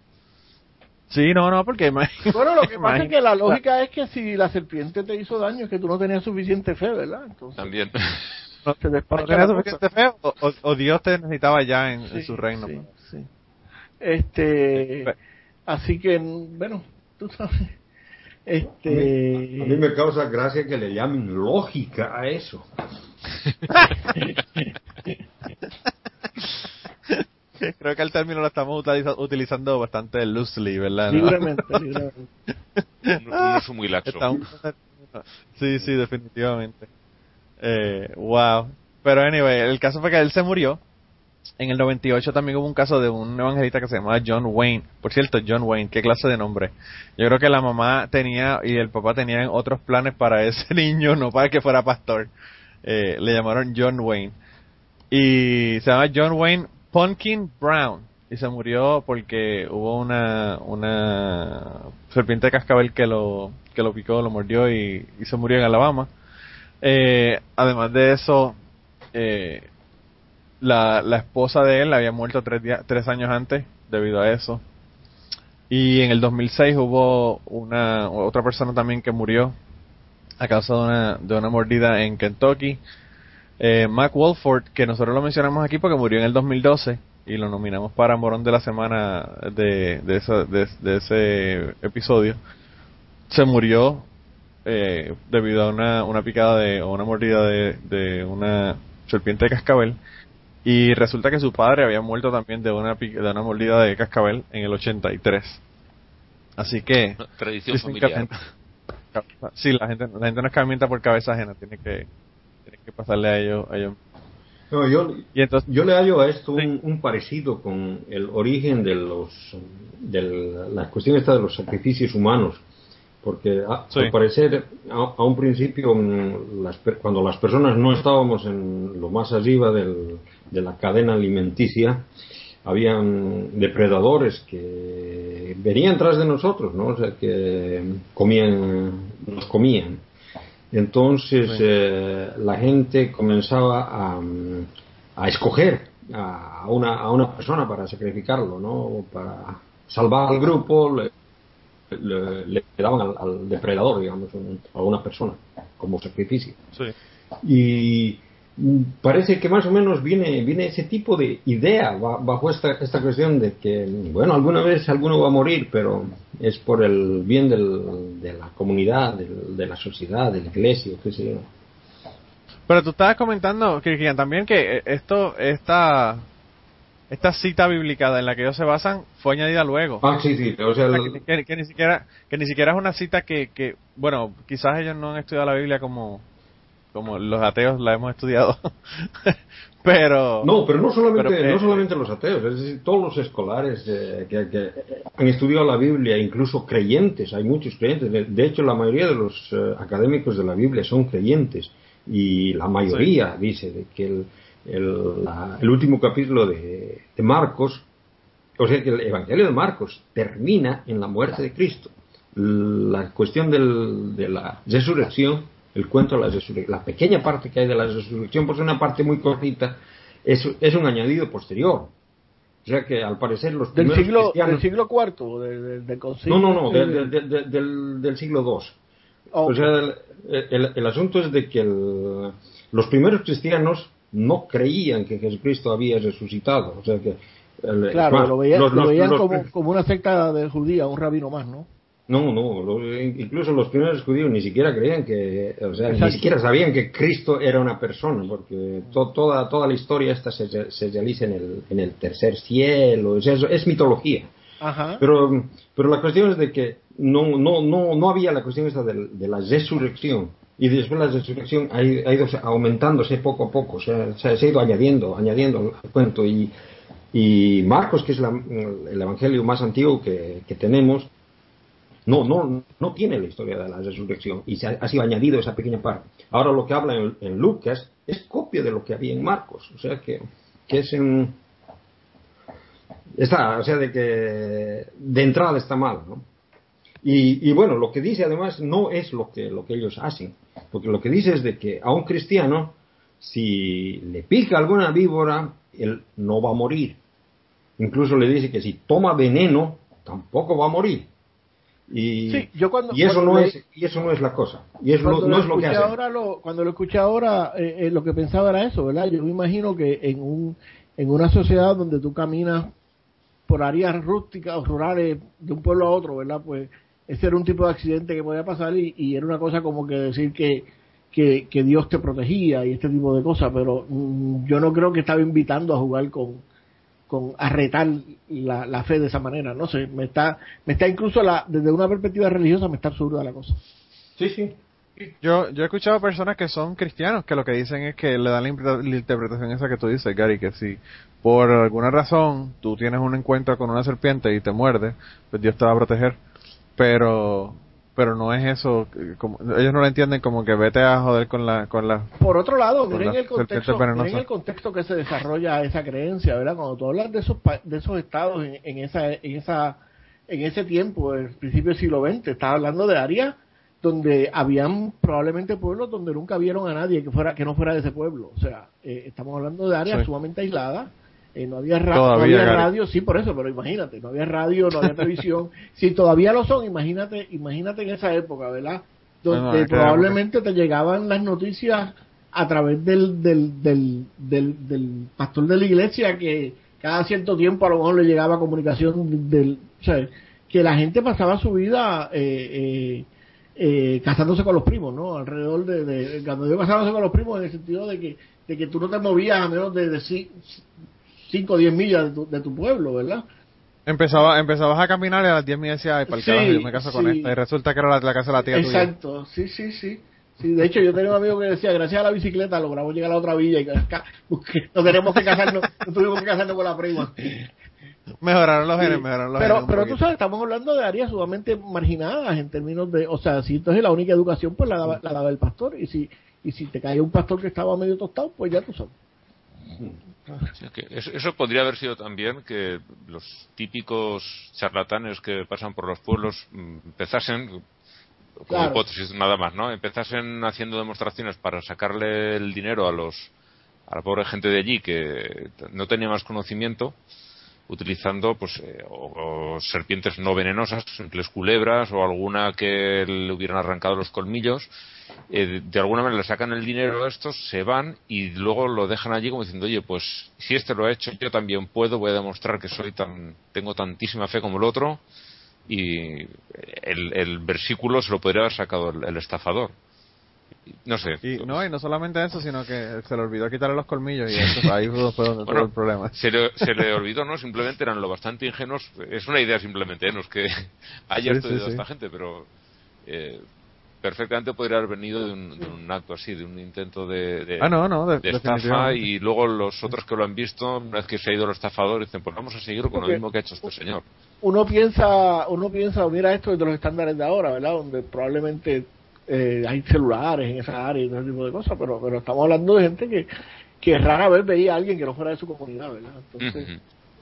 Sí, no, no, porque Bueno, lo que pasa es que la lógica es que si la serpiente te hizo daño es que tú no tenías suficiente fe, ¿verdad? Entonces, También. no, se no despacha tenía la suficiente fe o, o- o Dios te necesitaba ya en, en su reino. sí, sí. Este, Pe- así que, bueno, tú sabes. A mí Este, me causa gracia que le llamen lógica a eso. Creo que el término lo estamos utiliza- utilizando bastante loosely, ¿verdad? ¿No? libremente, libremente. Un, un uso muy laxo. Un- Sí, sí, definitivamente. Eh, wow. Pero anyway, el caso fue que él se murió. En el 98 también hubo un caso de un evangelista que se llamaba John Wayne. Por cierto, John Wayne, qué clase de nombre. Yo creo que la mamá tenía y el papá tenían otros planes para ese niño, no para que fuera pastor. Eh, le llamaron John Wayne. Y se llama John Wayne Pumpkin Brown. Y se murió porque hubo una, una serpiente de cascabel que lo, que lo picó, lo mordió y, y se murió en Alabama. Eh, además de eso, eh, la, la esposa de él había muerto tres, días, tres años antes debido a eso. Y en el 2006 hubo una otra persona también que murió a causa de una, de una mordida en Kentucky. Eh, Mac Wolford, que nosotros lo mencionamos aquí porque murió en el 2012 y lo nominamos para Morón de la Semana de, de, esa, de ese episodio, se murió eh, debido a una, una picada de, o una mordida de, de una serpiente de cascabel. Y resulta que su padre había muerto también de una, de una mordida de cascabel en el 83. Así que... Tradición familiar. la gente- sí, la gente, la gente no escarmienta por cabeza ajena, tiene que, tiene que pasarle a ellos. A ellos. No, yo, Y entonces, yo le hallo a esto Sí. un, un parecido con el origen de los de la cuestión esta de los sacrificios humanos porque a- Sí. al parecer a, a un principio mm, las per- cuando las personas no estábamos en lo más arriba del- de la cadena alimenticia habían depredadores que venían tras de nosotros no o sea que comían nos comían entonces Sí. eh, la gente comenzaba a, a escoger a una, a una persona para sacrificarlo, ¿no? Para salvar al grupo, le, le- le daban al, al depredador, digamos, un- a una persona como sacrificio. sí. Y parece que más o menos viene, viene ese tipo de idea ba- bajo esta, esta cuestión de que, bueno, alguna vez alguno va a morir, pero es por el bien del- de la comunidad, del- de la sociedad, de la iglesia, qué sé yo. Pero tú estabas comentando, Kirkian, también que eh, esto, esta, esta cita bíblica en la que ellos se basan fue añadida luego. Ah, sí, sí, o sea, que- que ni siquiera que ni siquiera es una cita que, que bueno quizás ellos no han estudiado la Biblia como como los ateos la hemos estudiado pero No, pero no solamente, pero que- no solamente los ateos, es decir, todos los escolares eh, que, que han estudiado la Biblia, incluso creyentes, hay muchos creyentes. De, de hecho, la mayoría de los eh, académicos de la Biblia son creyentes y la mayoría dice de que el, el, la- el último capítulo de, de Marcos, o sea que el Evangelio de Marcos termina en la muerte de Cristo. La cuestión del- de la resurrección, el cuento de la resurrección, la pequeña parte que hay de la resurrección, pues una parte muy cortita, es, es un añadido posterior. O sea que al parecer los Del siglo, cristianos... del siglo cuarto, de- de- del concilio. no, no, no, de- de- de- de- del, del siglo II. Oh, O sea, el, el- el asunto es de que el- los primeros cristianos no creían que Jesucristo había resucitado. O sea que... el- claro, más, lo veían, los- lo los- veían los- como, como una secta de judía, un rabino más, ¿no? No, no, lo- incluso los primeros judíos ni siquiera creían que, o sea, ni siquiera sabían que Cristo era una persona, porque to- toda, toda la historia esta se, se realiza en el, en el tercer cielo, o sea, es, es mitología. Ajá. Pero, pero la cuestión es de que no, no, no, no había la cuestión esta de, de la resurrección. Y después la resurrección ha ido, ha ido aumentándose poco a poco, o sea, se, se ha ido añadiendo, añadiendo al cuento. Y, y Marcos, que es la- el evangelio más antiguo que, que tenemos, no, no, no tiene la historia de la resurrección y se ha, sido añadido esa pequeña parte. Ahora lo que habla en, Lucas es copia de lo que había en Marcos, o sea que, que es está, o sea, de que de entrada está mal, ¿no? Y, y bueno, lo que dice además no es lo que, lo que ellos hacen, porque lo que dice es de que a un cristiano, si le pica alguna víbora, él no va a morir. Incluso le dice que si toma veneno, tampoco va a morir. Y, Sí, yo cuando- y eso cuando no leí- es y eso no es la cosa. Y es lo- Cuando no lo es lo que escuché hacen. ahora, lo- cuando lo escuché ahora, eh, eh, lo que pensaba era eso, ¿verdad? Yo me imagino que en, un, en una sociedad donde tú caminas por áreas rústicas o rurales de un pueblo a otro, ¿verdad? Pues ese era un tipo de accidente que podía pasar y, y era una cosa como que decir que, que, que Dios te protegía y este tipo de cosas, pero mm, yo no creo que estaba invitando a jugar con, con a retar la, la fe de esa manera, no sé, me está, me está incluso la, desde una perspectiva religiosa me está absurda la cosa. Sí, sí. Yo, yo he escuchado personas que son cristianos que lo que dicen es que le dan la, la interpretación esa que tú dices, Gary, que si por alguna razón tú tienes un encuentro con una serpiente y te muerde, pues Dios te va a proteger. Pero pero no es eso, eh, como, ellos no lo entienden como que vete a joder con la con la Por otro lado, miren el, contexto, miren el contexto que se desarrolla esa creencia, ¿verdad? Cuando tú hablas de esos de esos estados en, en esa en esa en ese tiempo, el principio del siglo XX, estás hablando de áreas donde habían probablemente pueblos donde nunca vieron a nadie que fuera que no fuera de ese pueblo, o sea, eh, estamos hablando de áreas Sí. sumamente aisladas. Eh, no había, ra- Todavía, no había radio, sí, por eso, pero imagínate, no había radio, no había televisión. si todavía lo son, imagínate, imagínate en esa época, ¿verdad? Donde probablemente te llegaban las noticias a través del, del, del, del, del pastor de la iglesia que cada cierto tiempo a lo mejor le llegaba comunicación del, o sea, que la gente pasaba su vida eh, eh, eh, casándose con los primos, ¿no? Alrededor de, de cuando yo casándose con los primos en el sentido de que de que tú no te movías a menos de 5 o 10 millas de tu, de tu pueblo, ¿verdad? Empezaba, empezabas a caminar y a las 10 me decía, ay, para el Sí, carajo, yo me caso con sí. esta. Y resulta que era la, la casa de la tía tuya. Exacto, sí, sí, sí. Sí, de hecho, yo tenía un amigo que decía, gracias a la bicicleta logramos llegar a la otra villa y no tenemos que casarnos, no tuvimos que casarnos con la prima. Mejoraron los Sí, genes, mejoraron los pero, genes. pero tú poquito. sabes, estamos hablando de áreas sumamente marginadas en términos de, o sea, si entonces la única educación pues la daba, la daba el pastor y si y si te caía un pastor que estaba medio tostado, pues ya tú sabes. Eso, eso podría haber sido también que los típicos charlatanes que pasan por los pueblos mm, empezasen, como Claro. hipótesis nada más, ¿no? Empezasen haciendo demostraciones para sacarle el dinero a los a la pobre gente de allí que no tenía más conocimiento utilizando pues eh, o, o serpientes no venenosas, simples culebras o alguna que le hubieran arrancado los colmillos eh, de- alguna manera le sacan el dinero a estos, se van y luego lo dejan allí como diciendo, oye, pues si este lo ha hecho, yo también puedo, voy a demostrar que soy tan, tengo tantísima fe como el otro y el, el versículo se lo podría haber sacado el, el estafador. No sé. Y no, y no solamente eso, sino que se le olvidó quitarle los colmillos y eso, ahí fue donde Bueno, el problema. Se le, se le olvidó, ¿no? Simplemente eran lo bastante ingenuos. Es una idea simplemente, ¿eh? No es que haya Sí, estudiado sí, sí. esta gente, pero eh, perfectamente podría haber venido de un, de un acto así, de un intento de, de, Ah, no, no, de- de estafa y luego los otros que lo han visto, una vez que se ha ido el estafador, dicen, pues vamos a seguir con lo mismo que ha hecho este señor. Uno piensa, uno piensa, mira esto de los estándares de ahora, ¿verdad? Donde probablemente eh, hay celulares en esa área y ese tipo de cosas, pero, pero estamos hablando de gente que, que rara vez veía a alguien que no fuera de su comunidad, ¿verdad? Entonces,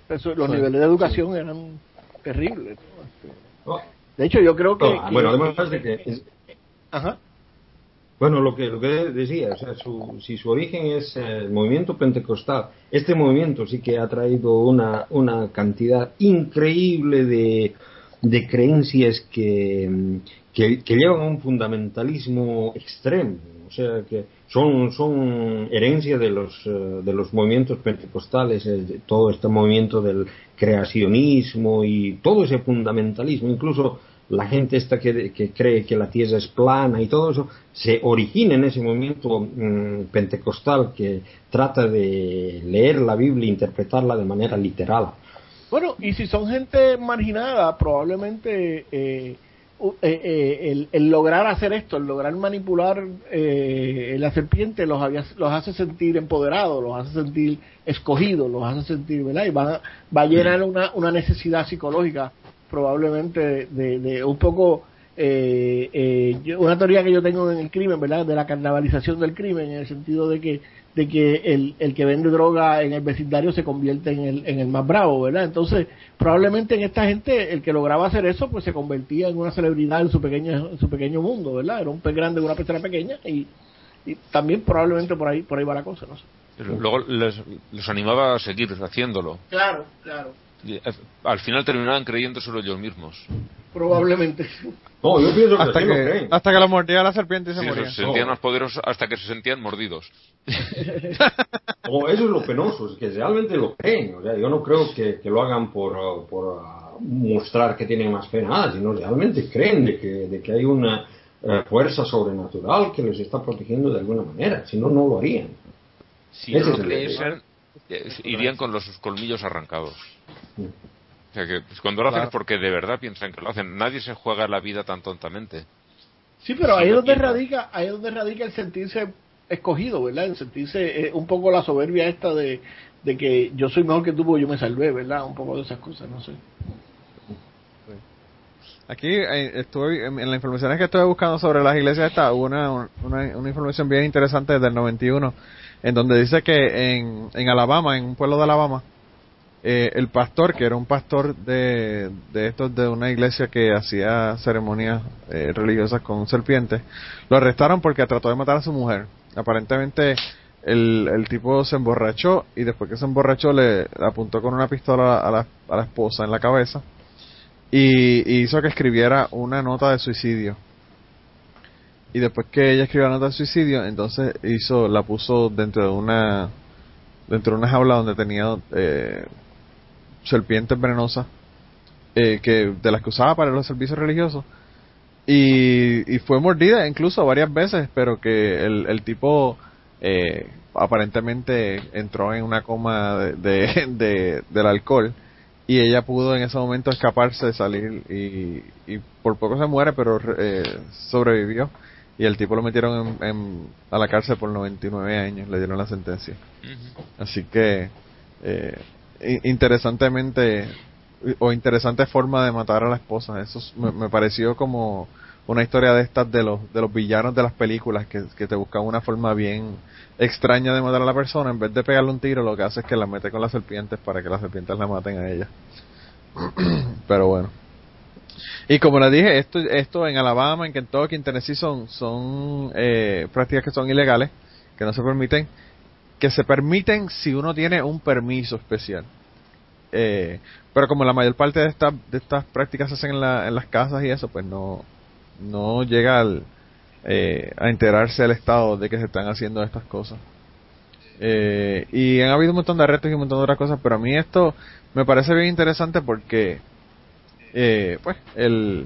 eso- los Sí. niveles de educación eran terribles. ¿no? Este, No, De hecho, yo creo que... no, que- bueno, además de que es- Ajá. Bueno, lo que, lo que decía, o sea, su- si su origen es el movimiento pentecostal, este movimiento sí que ha traído una, una cantidad increíble de, de creencias que, que, que llevan a un fundamentalismo extremo, o sea, que son, son herencia de los, eh, de los movimientos pentecostales, eh, de todo este movimiento del creacionismo y todo ese fundamentalismo, incluso la gente esta que, que cree que la tierra es plana y todo eso, se origina en ese movimiento mm, pentecostal que trata de leer la Biblia e interpretarla de manera literal. Bueno, y si son gente marginada, probablemente eh, eh, eh, el, el lograr hacer esto, el lograr manipular la serpiente, los, había- los hace sentir empoderados, los hace sentir escogidos, los hace sentir, ¿verdad? Y va, va a llenar una, una necesidad psicológica, probablemente de, de un poco. eh, eh, yo- una teoría que yo tengo en el crimen, ¿verdad? De la carnavalización del crimen, en el sentido de que de que el, el que vende droga en el vecindario se convierte en el, en el más bravo, ¿verdad? Entonces, probablemente en esta gente, el que lograba hacer eso, pues se convertía en una celebridad en su pequeño, en su pequeño mundo, ¿verdad? Era un pez grande en una pecera pequeña y, y también probablemente por ahí, por ahí va la cosa, no sé. Luego les, les animaba a seguir haciéndolo. Claro, claro. Eh, al final terminaban creyéndoselo ellos mismos. Probablemente. No, yo pienso que Hasta que, creen. hasta que lo mordía la serpiente y se Sí, moría. se sentían más poderosos hasta que se sentían mordidos. O eso es lo penoso, es que realmente lo creen. O sea, yo no creo que, que lo hagan por, uh, por uh, mostrar que tienen más fe, nada, sino realmente creen de que, de que hay una eh, fuerza sobrenatural que les está protegiendo de alguna manera. Si no, no lo harían. Si Ese no es lo el creyesen, irían con los colmillos arrancados. O sea que pues, cuando lo hacen Claro. es porque de verdad piensan que lo hacen. Nadie se juega la vida tan tontamente. Sí, pero ahí es donde radica, ahí es donde radica el sentirse escogido, ¿verdad? El sentirse eh, un poco la soberbia esta de, de que yo soy mejor que tú porque yo me salvé, ¿verdad? Un poco de esas cosas, no sé. Aquí eh, estuve en en las informaciones que estuve buscando sobre las iglesias está una, una, una información bien interesante del 91 en donde dice que en, en Alabama, en un pueblo de Alabama, eh, el pastor, que era un pastor de, de estos de una iglesia que hacía ceremonias eh, religiosas con serpientes, lo arrestaron porque trató de matar a su mujer. Aparentemente el, el tipo se emborrachó y después que se emborrachó le apuntó con una pistola a la, a la esposa en la cabeza y, y hizo que escribiera una nota de suicidio. Y después que ella escribió la nota de suicidio, entonces hizo, la puso dentro de una, dentro de una jaula donde tenía eh, serpientes venenosas, eh, que de las que usaba para los servicios religiosos. Y, y fue mordida incluso varias veces, pero que el, el tipo eh, aparentemente entró en una coma de, de- de- del alcohol y ella pudo en ese momento escaparse, salir y, y por poco se muere, pero eh, sobrevivió. Y el tipo lo metieron en- en- a la cárcel por 99 años, le dieron la sentencia. Así que, eh, interesantemente, o interesante forma de matar a la esposa. Eso es- me, me pareció como una historia de estas de los, de los villanos de las películas que, que te buscan una forma bien extraña de matar a la persona. En vez de pegarle un tiro, lo que hace es que la mete con las serpientes para que las serpientes la maten a ella. Pero bueno. Y como les dije, esto, esto en Alabama, en Kentucky, en Tennessee son, son eh, prácticas que son ilegales, que no se permiten, que se permiten si uno tiene un permiso especial. Eh, pero como la mayor parte de estas de estas prácticas se hacen en, la- en las casas y eso, pues no no llega al, eh, a enterarse el Estado de que se están haciendo estas cosas. Eh, y han habido un montón de arrestos y un montón de otras cosas, pero a mí esto me parece bien interesante porque, eh, pues, el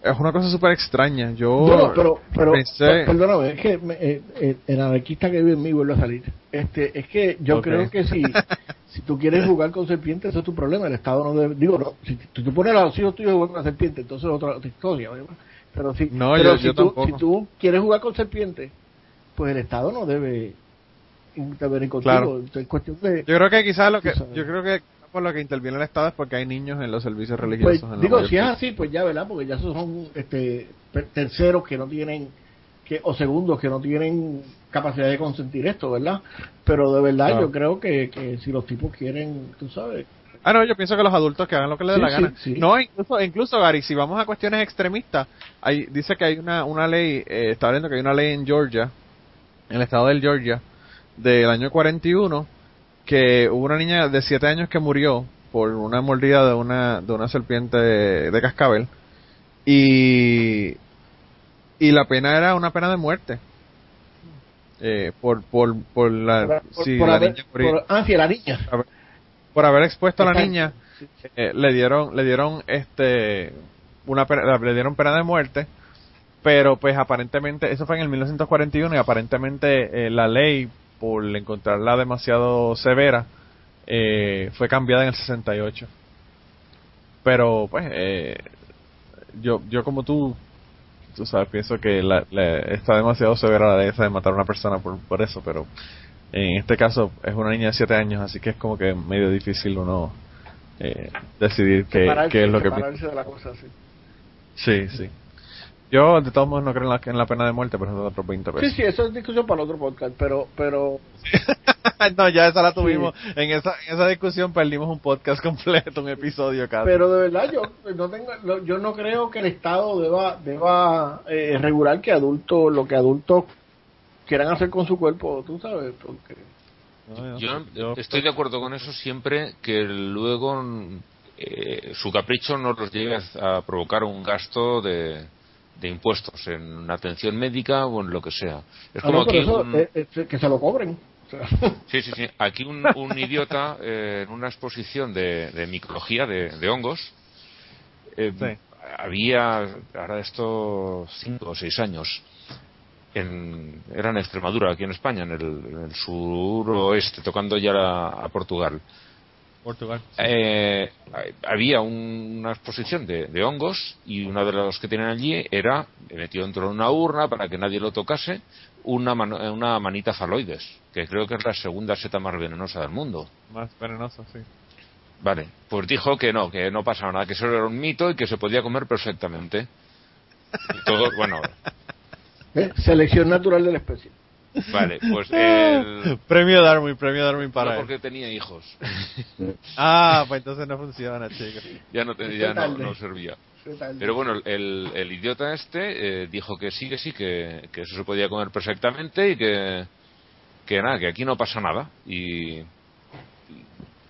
es una cosa súper extraña. Yo pero, pero pensé- perdóname, es que me- eh, eh, el anarquista que vive en mí vuelve a salir. Este, es que yo creo que si, si tú quieres jugar con serpientes, eso es tu problema. El Estado no debe. Digo, no, si tú, tú pones a los hijos tuyos a jugar con la serpiente, entonces es otra, otra historia. ¿verdad? Pero, si, No, pero yo- si, yo tú, si tú quieres jugar con serpientes, pues el Estado no debe intervenir contigo. Claro. Entonces, es cuestión de. Yo creo que quizás lo que yo creo que por lo que interviene el Estado es porque hay niños en los servicios Pues, religiosos. en digo, si es así, pues ya, ¿verdad? Porque ya esos son este, terceros que no tienen, que o segundos que no tienen capacidad de consentir esto, ¿verdad? Pero de verdad Claro. yo creo que, que si los tipos quieren, tú sabes, Ah, no, yo pienso que los adultos que hagan lo que les dé la sí, gana. sí. No, incluso, incluso, Gary, si vamos a cuestiones extremistas, hay, dice que hay una, una ley, eh, está viendo que hay una ley en Georgia, en el estado de Georgia, del año 41, que hubo una niña de 7 años que murió por una mordida de una, de una serpiente de, cascabel, y, y la pena era una pena de muerte. Eh, por, por, por la, por, sí, por la haber, niña por- ah, sí, la niña. por haber expuesto a la niña eh, le dieron le dieron este una pena- le dieron pena de muerte pero pues aparentemente eso fue en el 1941 y aparentemente eh, la ley por encontrarla demasiado severa eh, fue cambiada en el 68 pero pues eh, yo yo como tú tú sabes pienso que la, la- está demasiado severa la ley esa de matar a una persona por, por eso pero en este caso es una niña de 7 años, así que es como que medio difícil uno eh, decidir qué, qué es lo que piensa. separarse de la cosa, sí. Sí, sí. Yo de todos modos no creo en la, en la pena de muerte, pero eso es otros 20 Sí, pesos. sí, eso es discusión para otro podcast, pero, pero, no, ya esa la tuvimos. En, esa, en esa discusión perdimos un podcast completo, un episodio casi. pero de verdad yo no tengo, no- yo no creo que el Estado deba, deba eh, regular que adultos, lo que adultos quieran hacer con su cuerpo, tú sabes, porque No, Yo yo- estoy de acuerdo con eso siempre que luego eh, su capricho no los lleve a provocar un gasto de, de impuestos en atención médica o en lo que sea. Es Ah, como no, aquí eso, un- eh, eh, que se lo cobren. O sea, Sí, sí, sí. Aquí un, un idiota eh, en una exposición de, de micología de, de hongos eh, Sí. había ahora estos cinco o seis años en, era en Extremadura aquí en España en el, en el suroeste tocando ya a, a Portugal Portugal. eh, había un- una exposición de, de hongos y uno de los que tenían allí era metido dentro de una urna para que nadie lo tocase una, eh, una manita faloides que creo que es la segunda seta más venenosa del mundo Más venenoso, sí. vale pues dijo que no que no pasaba nada que eso era un mito y que se podía comer perfectamente y todo bueno ¿Eh? Selección natural de la especie. Vale pues el, Premio Darwin, premio Darwin para no él. porque tenía hijos Ah, pues entonces no funciona, chicos. ya no te- ya no, no servía. Pero bueno, el, el idiota este eh, dijo que sí, que sí, que, que eso se podía comer perfectamente y que, que nada, que aquí no pasa nada. Y, y,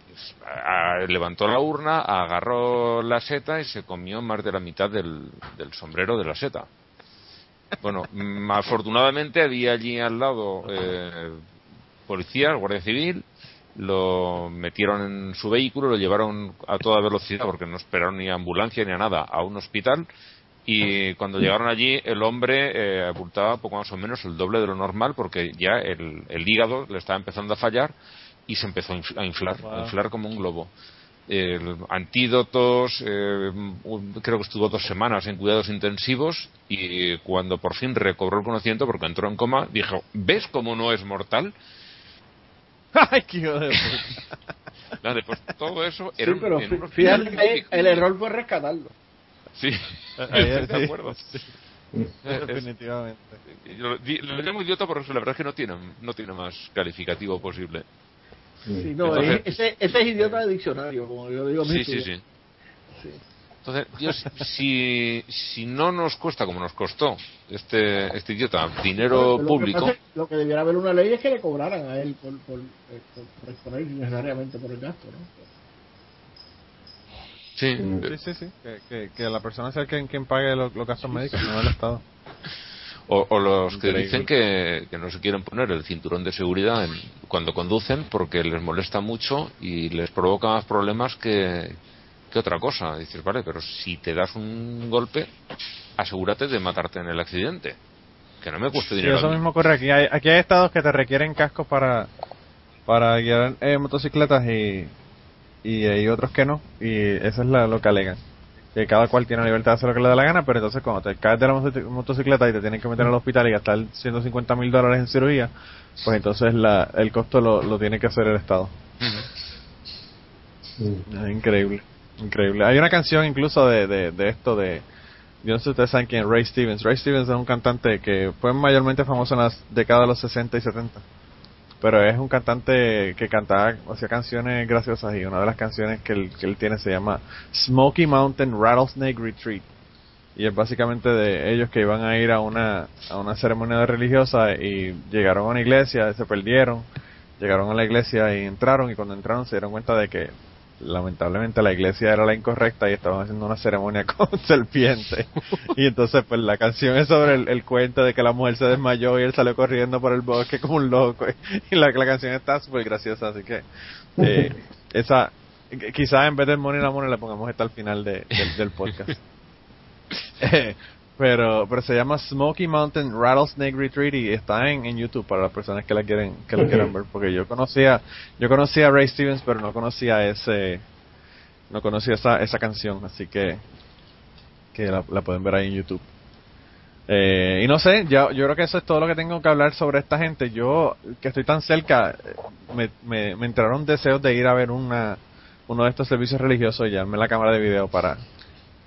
pues, a- levantó la urna, agarró la seta y se comió más de la mitad del, del sombrero de la seta. Bueno, mm, afortunadamente había allí al lado eh, policías, guardia civil, lo metieron en su vehículo, lo llevaron a toda velocidad porque no esperaron ni ambulancia ni a nada a un hospital y cuando llegaron allí el hombre eh, abultaba poco más o menos el doble de lo normal porque ya el, hígado le estaba empezando a fallar y se empezó a infl- a inflar, a inflar como un globo. El- antídotos, eh, un- creo que estuvo dos semanas en cuidados intensivos y cuando por fin recobró el conocimiento porque entró en coma, dijo, ¿ves cómo no es mortal? Ay, qué hijo de puta. Nada, después todo eso Sí, era un- pero un fíjate el error fue rescatarlo. Sí, Ahí, estoy de sí. acuerdo. Es- Definitivamente. Lo llamo idiota porque la verdad es que no tiene, no tiene más calificativo posible. Sí, no, Entonces- es- ese, ese es idiota de diccionario, como yo digo. a Sí, sí, sí. Sí. Entonces, yo, si, si no nos cuesta como nos costó este, este idiota dinero que público, pasa Lo que debiera haber una ley es que le cobraran a él por, por, eh, por, por exponer innecesariamente por el gasto, ¿no? sí. Sí, sí, sí. Que, que, que la persona sea quien, quien pague los, los gastos médicos, no el Estado. O, o los que Increíble. dicen que, que no se quieren poner el cinturón de seguridad en- cuando conducen porque les molesta mucho y les provoca más problemas que, que otra cosa. Dices, vale, pero si te das un golpe, asegúrate de matarte en el accidente. Que no me cueste Sí, dinero. a eso mismo ocurre aquí. Hay, aquí hay estados que te requieren cascos para, para guiar eh, motocicletas y, y hay otros que no. Y eso es la- lo que alegan. Que cada cual tiene la libertad de hacer lo que le da la gana, pero entonces cuando te caes de la moto- motocicleta y te tienen que meter al hospital y gastar 150 mil dólares en cirugía, pues entonces la, el costo lo, lo tiene que hacer el Estado. Es increíble, increíble. Hay una canción incluso de, de, de esto de, yo no sé si ustedes saben quién es Ray Stevens. Ray Stevens es un cantante que fue mayormente famoso en las décadas de los 60 y 70. Pero es un cantante que cantaba, hacía canciones graciosas y una de las canciones que él, que él tiene se llama Smoky Mountain Rattlesnake Retreat. Y es básicamente de ellos que iban a ir a una, a una ceremonia religiosa y llegaron a una iglesia, se perdieron, llegaron a la iglesia y entraron y cuando entraron se dieron cuenta de que lamentablemente la iglesia era la incorrecta y estaban haciendo una ceremonia con serpientes. Y entonces pues la canción es sobre el, el cuento de que la mujer se desmayó y él salió corriendo por el bosque como un loco. Y la, la canción está súper graciosa, así que eh, esa quizás en vez del Money la Money le pongamos esta al final de- del- del podcast. Eh, pero pero se llama Smoky Mountain Rattlesnake Retreat y está en, en YouTube para las personas que la quieren que lo quieran ver porque yo conocía yo conocía a Ray Stevens pero no conocía ese no conocía esa esa canción así que que la, la pueden ver ahí en YouTube. Eh, y no sé yo yo creo que eso es todo lo que tengo que hablar sobre esta gente. Yo que estoy tan cerca eh, me, me, me entraron deseos de ir a ver una uno de estos servicios religiosos y llevarme la cámara de video para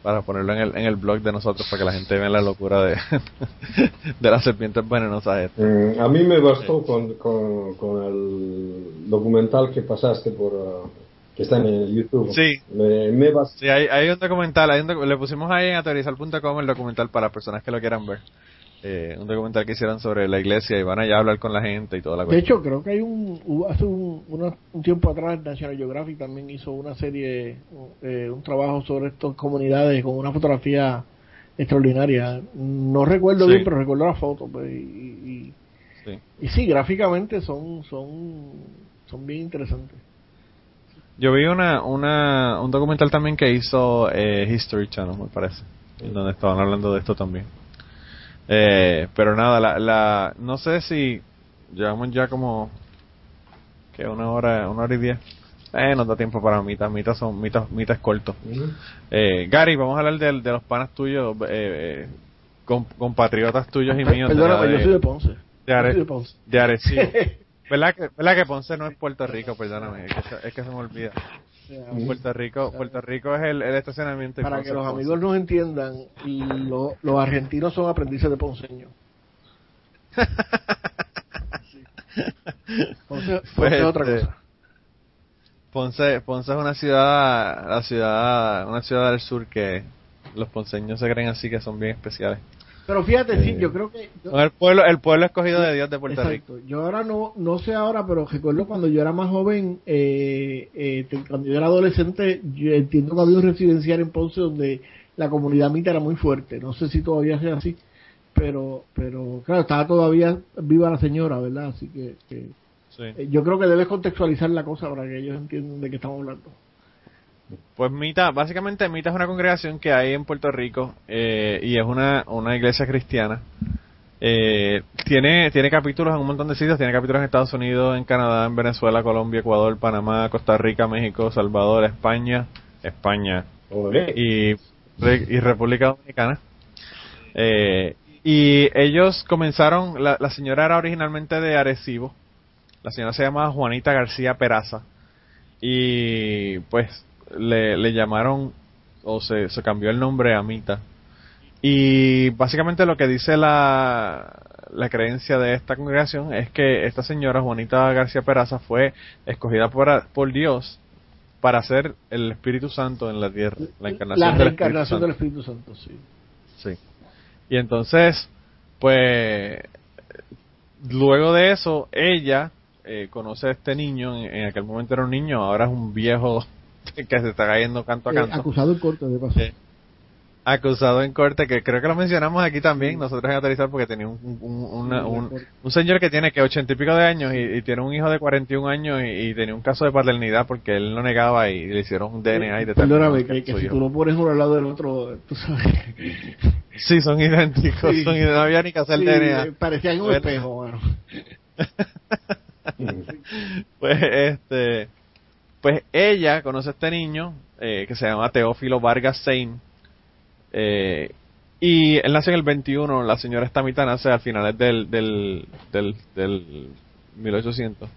para ponerlo en el, en el blog de nosotros para que la gente vea la locura de, de las serpientes venenosas estas. Mm, a mí me bastó con, con, con el documental que pasaste por ah, que está en el YouTube. Sí. Me, me bastó. Sí, hay, hay un documental, hay un docu- le pusimos ahí en aterrizar.com el documental para las personas que lo quieran ver. Eh, un documental que hicieron sobre la iglesia y van allá a hablar con la gente y toda la De cosa. hecho, creo que hay un, hubo- hace un, una- un tiempo atrás National Geographic también hizo una serie, eh, un trabajo sobre estas comunidades con una fotografía extraordinaria. No recuerdo Sí. bien, pero recuerdo la foto. pues, y, y, Sí. y sí, gráficamente son, son, son bien interesantes. Yo vi una, una, un documental también que hizo eh, History Channel, me parece, en donde estaban hablando de esto también. Eh, pero nada, la, la, no sé si llevamos ya como que una hora, una hora y diez. Eh, no da tiempo para mitas, mitas son mitas, mitas cortos. Eh, Gary, vamos a hablar de, de los panas tuyos, eh, eh, con- compatriotas tuyos y míos. de Perdóname, la- yo soy de Ponce. de, Are- de Ponce. de Arecibo. ¿Verdad que, ¿Verdad que Ponce no es Puerto Rico? Perdóname, es que, se- es que se me olvida. Puerto Rico, Puerto Rico es el, el estacionamiento. Para Ponce que los amigos nos entiendan, lo- los argentinos son aprendices de ponceños. Ponce, Pues, es otra este, cosa. Ponce, Ponce es una ciudad, la ciudad, una ciudad del sur que los ponceños se creen así que son bien especiales. Pero fíjate, sí, eh, yo creo que... yo- el pueblo, el pueblo escogido de Dios de Puerto Rico. Exacto. Yo ahora no, no sé ahora, pero recuerdo cuando yo era más joven, eh, eh, cuando yo era adolescente, yo entiendo que había un residencial en Ponce donde la comunidad mita era muy fuerte. No sé si todavía sea así, pero, pero claro, estaba todavía viva la señora, ¿verdad? Así que, que, Sí. eh, yo creo que debes contextualizar la cosa para que ellos entiendan de qué estamos hablando. Pues Mita, básicamente Mita es una congregación que hay en Puerto Rico eh, y es una, una iglesia cristiana. Eh, tiene, tiene capítulos en un montón de sitios, tiene capítulos en Estados Unidos, en Canadá, en Venezuela, Colombia, Ecuador, Panamá, Costa Rica, México, Salvador, España, España y, y República Dominicana. Eh, y ellos comenzaron, la, la señora era originalmente de Arecibo, la señora se llamaba Juanita García Peraza y pues le, le llamaron o se, se cambió el nombre a Mita. Y básicamente lo que dice la, la creencia de esta congregación es que esta señora Juanita García Peraza fue escogida por, por Dios para ser el Espíritu Santo en la tierra, la encarnación, La del, Espíritu reencarnación Santo. del Espíritu Santo. Sí. Y entonces, pues, luego de eso, ella eh, conoce a este niño, en, en aquel momento era un niño, ahora es un viejo que se está cayendo canto a Eh, canto, acusado en corte de paso. Acusado en corte, que creo que lo mencionamos aquí también, nosotros en Aterrizar, porque tenía un, un, una- un, un señor que tiene que ochenta y pico de años y, y tiene un hijo de 41 años y, y tenía un caso de paternidad porque él lo negaba y le hicieron un DNA y determinaron Perdóname, que, que si tú lo pones uno al lado del otro, tú sabes. Sí, son idénticos, Sí. son no había ni que hacer Sí, DNA. eh, parecían un Bueno. espejo, mano. pues este pues ella conoce a este niño eh, que se llama Teófilo Vargas Sein eh, y él nace en el 21 la señora Estamita nace al finales del del, del, del 1800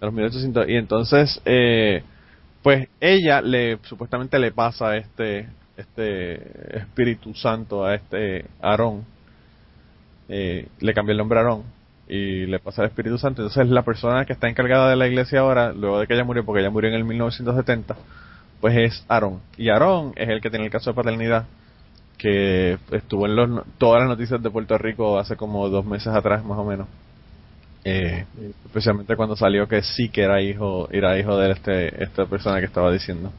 de los 1800 y entonces eh, pues ella le supuestamente le pasa este este Espíritu Santo a este Aarón eh, le cambia el nombre a Aarón y le pasa el Espíritu Santo. Entonces la persona que está encargada de la iglesia ahora, luego de que ella murió, porque ella murió en el 1970, pues es Aarón. Y Aarón es el que tiene el caso de paternidad, que estuvo en los, todas las noticias de Puerto Rico hace como dos meses atrás, más o menos. Eh, especialmente cuando salió que sí que era hijo era hijo de este esta persona que estaba diciendo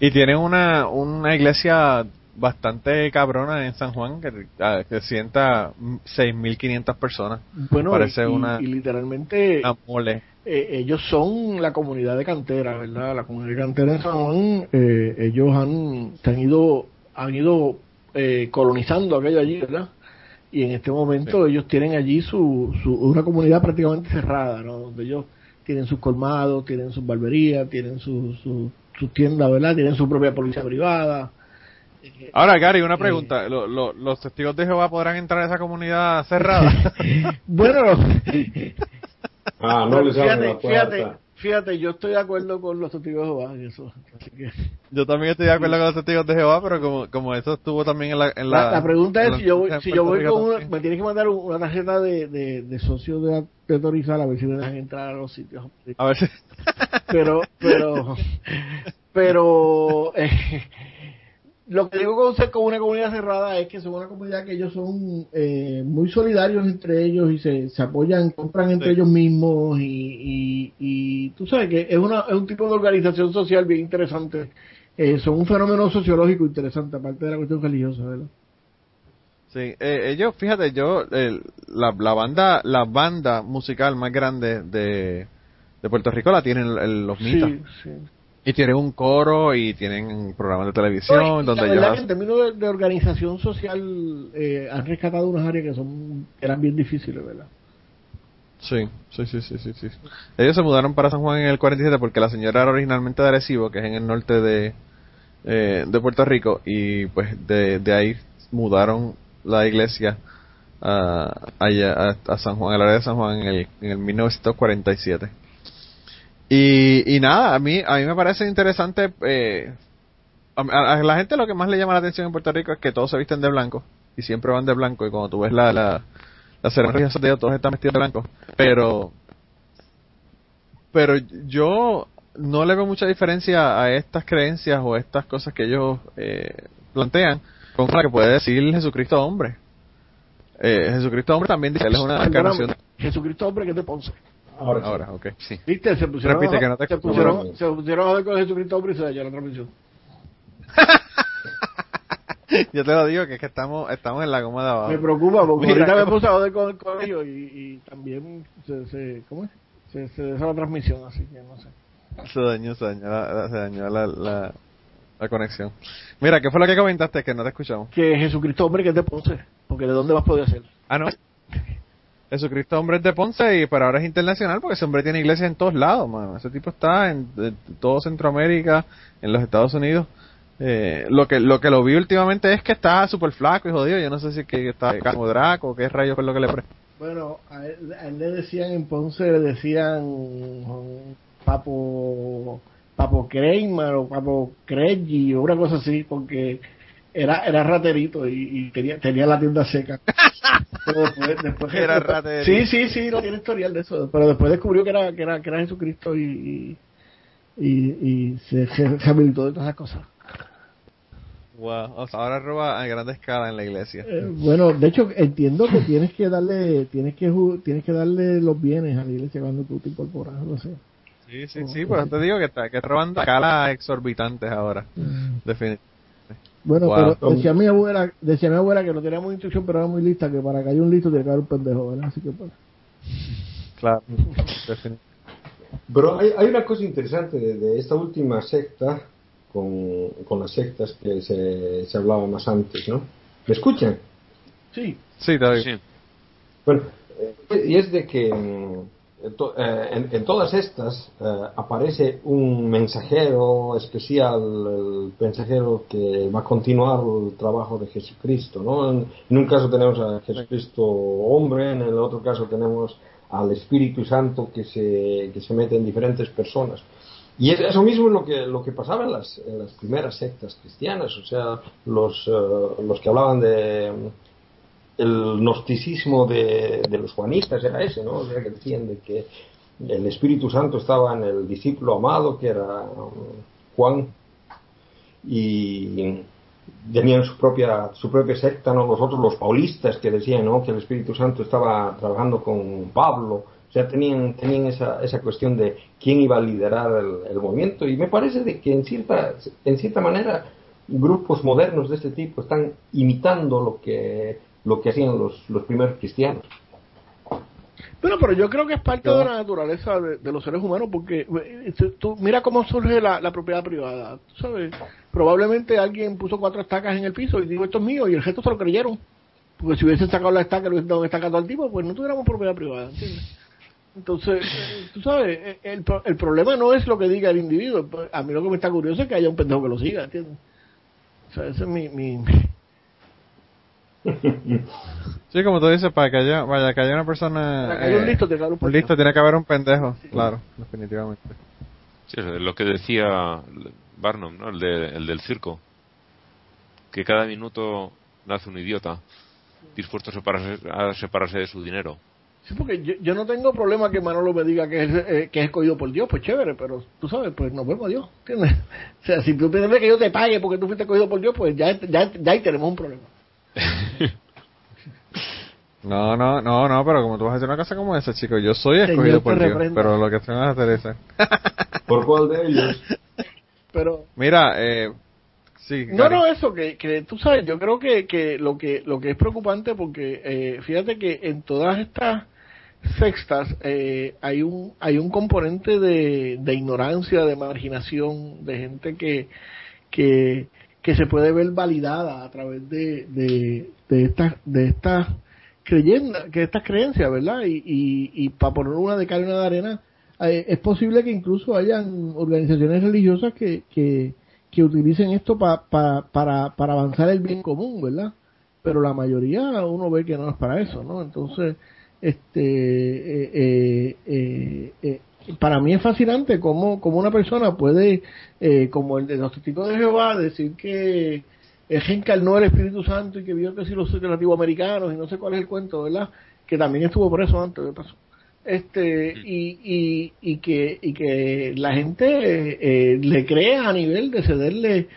y tiene una una iglesia bastante cabrona en San Juan que, ah, que sienta 6.500 personas Bueno, Parece y, una- y literalmente una mole eh, ellos son la comunidad de cantera, ¿verdad? La comunidad de cantera en San Juan, eh, ellos han, han ido, han ido eh, colonizando aquello allí, ¿verdad? Y en este momento ellos tienen allí su, su, una comunidad prácticamente cerrada, ¿no? Donde ellos tienen sus colmados, tienen sus barberías, tienen sus su, sus tiendas, ¿verdad? Tienen su propia policía privada. Ahora, Gary, una pregunta. ¿Lo- lo- ¿Los testigos de Jehová podrán entrar a esa comunidad cerrada? Bueno, Ah, no les fíjate, fíjate, fíjate, yo estoy de acuerdo con los testigos de Jehová en eso. Así que, Yo también estoy de acuerdo con los testigos de Jehová, pero como, como eso estuvo también en la... En la, la, la pregunta es si yo voy, si yo voy con una, también. me tienes que mandar un- una tarjeta de, de, de socio de, de autorizar a ver si me dejan entrar a los sitios. A ver si... Pero, pero, pero, eh, lo que digo con ser como una comunidad cerrada es que son una comunidad que ellos son eh, muy solidarios entre ellos y se, se apoyan, compran entre Sí. ellos mismos y, y, y tú sabes que es, una, es un tipo de organización social bien interesante. Eh, son un fenómeno sociológico interesante, aparte de la cuestión religiosa, ¿verdad? Sí, eh, ellos, fíjate, yo, la, la banda la banda musical más grande de, de Puerto Rico la tienen el- los mitas. Sí, sí. Y tienen un coro y tienen programas de televisión No, y donde la ellos que en términos de, de organización social eh, han rescatado unas áreas que son eran bien difíciles, ¿verdad? Sí, sí, sí, sí, sí, sí. Ellos se mudaron para San Juan en el 47 porque la señora era originalmente de Arecibo, que es en el norte de, eh, de Puerto Rico, y pues de, de ahí mudaron la iglesia a, allá, a, a San Juan, al área de San Juan en el, en el 1947. Y, y nada, a mí, a mí me parece interesante, eh, a, la gente lo que más le llama la atención en Puerto Rico es que todos se visten de blanco, y siempre van de blanco, y cuando tú ves la, la, la ceremonia de todos están vestidos de blanco, pero, pero yo no le veo mucha diferencia a estas creencias o estas cosas que ellos eh, plantean con la que puede decir Jesucristo hombre. Eh, Jesucristo hombre también dice, él es una encarnación. Jesucristo hombre que te Ponce. Ahora, sí. Ahora, ok. Sí. ¿Viste? Se pusieron, Repite, a, que no te se, pusieron, se pusieron a con Jesucristo hombre y se dañó la transmisión. Yo te lo digo que es que estamos estamos en la goma de abajo. Me preocupa porque Mira, ahorita me puse a joder con, con ellos y, y también se, se, ¿cómo es? Se, se dejó la transmisión, así que no sé. Se dañó, se dañó, la, se dañó la, la, la conexión. Mira, ¿qué fue lo que comentaste que no te escuchamos? Que Jesucristo hombre que te Ponce, porque de dónde más podía ser. Ah, no. Jesucristo hombre es de Ponce y pero ahora es internacional porque ese hombre tiene iglesias en todos lados, mano. Ese tipo está en, todo Centroamérica, en los Estados Unidos. Eh, lo que lo que lo vi últimamente es que está súper flaco y jodido. Yo no sé si que está como Draco o qué rayos fue lo que le pre. Bueno, a él, a él le decían en Ponce, le decían um, Papo Papo Kramer o Papo Cregi o una cosa así, porque era era raterito y, y tenía tenía la tienda seca. Pero después, después Era. Sí, sí, sí, no tiene historial de eso. Pero después descubrió que era que era, que era Jesucristo y y, y, y se se rehabilitó de todas esas cosas. Wow. O sea, ahora roba a gran escala en la iglesia. Eh, bueno, de hecho entiendo que tienes que darle tienes que tienes que darle los bienes a la iglesia cuando tú te incorporas, no sé. Sí, sí, sí. Por eso te digo que está que robando a escalas exorbitantes ahora. Mm. Definitivamente. Bueno, Wow. pero decía mi abuela, decía mi abuela que no teníamos instrucción, pero era muy lista, que para que haya un listo tiene que haber un pendejo, ¿verdad? Así que pues. Claro. Pero hay, hay una cosa interesante de, de esta última secta con, con las sectas que se, se hablaba más antes, ¿no? ¿Me escuchan? Sí, Sí. Sí. Bueno, eh, y es de que mm, eh, en- en todas estas eh, aparece un mensajero especial, el mensajero que va a continuar el trabajo de Jesucristo, ¿no? En, en un caso tenemos a Jesucristo hombre, en el otro caso tenemos al Espíritu Santo que se, que se mete en diferentes personas. Y es- eso mismo es lo que, lo que pasaba en las, en las primeras sectas cristianas, o sea, los, eh, los que hablaban de el gnosticismo de, los juanistas era ese, ¿no? O sea, que decían de que el Espíritu Santo estaba en el discípulo amado, que era um, Juan, y tenían su propia, su propia secta, ¿no? Los otros, los paulistas, que decían, ¿no? Que el Espíritu Santo estaba trabajando con Pablo, o sea, tenían, tenían esa, esa cuestión de quién iba a liderar el, el movimiento, y me parece de que en cierta, en cierta manera grupos modernos de este tipo están imitando lo que, lo que hacían los, los primeros cristianos. Bueno, pero yo creo que es parte de la naturaleza de, de los seres humanos, porque eh, tú- mira cómo surge la, la propiedad privada, ¿tú ¿sabes? Probablemente alguien puso cuatro estacas en el piso y dijo esto es mío y el resto se lo creyeron. Porque si hubiesen sacado la estaca y le hubiesen dado una estaca a todo el tipo, pues no tuviéramos propiedad privada, ¿entiendes? Entonces, eh, tú sabes, eh, el, el problema no es lo que diga el individuo. A mí lo que me está curioso es que haya un pendejo que lo siga, ¿entiendes? O sea, ese es mi... mi Sí, como tú dices, para que haya, vaya, que haya una persona... para que haya un eh, listo, tiene que haber un un pendejo. listo tiene que haber un pendejo, claro, definitivamente. Sí, es lo que decía Barnum, ¿no? el, de- el del circo. Que cada minuto nace un idiota dispuesto a separarse, a separarse de su dinero. Sí, porque yo, yo no tengo problema que Manolo me diga que es, eh, que es escogido por Dios, pues chévere, pero tú sabes, pues nos vemos a Dios, ¿entiendes? O sea, si tú pides que yo te pague porque tú fuiste escogido por Dios, pues ya, ya, ya ahí tenemos un problema. No, no, no, no, pero como tú vas a hacer una cosa como esa, chico, yo soy escogido por Dios, pero lo que tengo que hacer es... ¿Por cuál de ellos? Pero Mira, eh, sí, no, Gary. no, eso que, que tú sabes, yo creo que, que lo que lo que es preocupante porque eh, fíjate que en todas estas sextas eh, hay un hay un componente de, de ignorancia, de marginación, de gente que que, que se puede ver validada a través de, de, estas de estas creyendo que estas creencias, ¿verdad? Y, y, y para poner una de cal y una de arena, eh, es posible que incluso hayan organizaciones religiosas que, que, que utilicen esto pa, pa, para, para avanzar el bien común, ¿verdad? Pero la mayoría uno ve que no es para eso, ¿no? Entonces, este, eh, eh, eh, eh para mí es fascinante cómo, cómo una persona puede, eh, como el de los testigos de Jehová, decir que él reencarnó el Espíritu Santo y que vio que si los nativo americanos y no sé cuál es el cuento, ¿verdad? Que también estuvo por eso antes de paso. Este, y, y, y, que, y que la gente eh, le crea a nivel de cederle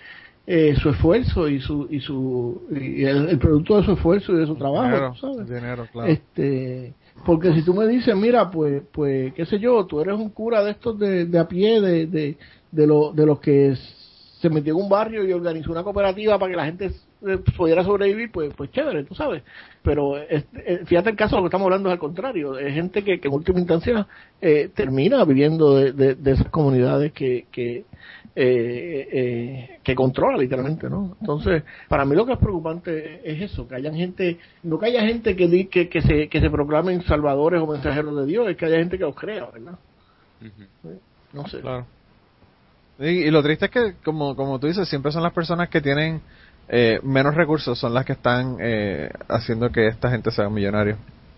eh, su esfuerzo y su y su y el, el, producto de su esfuerzo y de su trabajo Dinero, ¿sabes? dinero, claro. este porque si tú me dices mira pues pues qué sé yo tú eres un cura de estos de, a pie de de de, lo, de los que se metió en un barrio y organizó una cooperativa para que la gente eh, pudiera sobrevivir pues pues chévere tú sabes. Pero este, fíjate el caso lo que estamos hablando es al contrario. Es gente que, que en última instancia eh, termina viviendo de, de, de, esas comunidades que, que eh, eh, que controla literalmente, ¿no? Entonces, para mí lo que es preocupante es eso, que haya gente, no que haya gente que, que, que se que se proclamen salvadores o mensajeros de Dios, es que haya gente que los crea, ¿verdad? Uh -huh. No sé. Claro. Y, y, lo triste es que, como, como tú dices, siempre son las personas que tienen eh, menos recursos, son las que están eh, haciendo que esta gente sea millonario.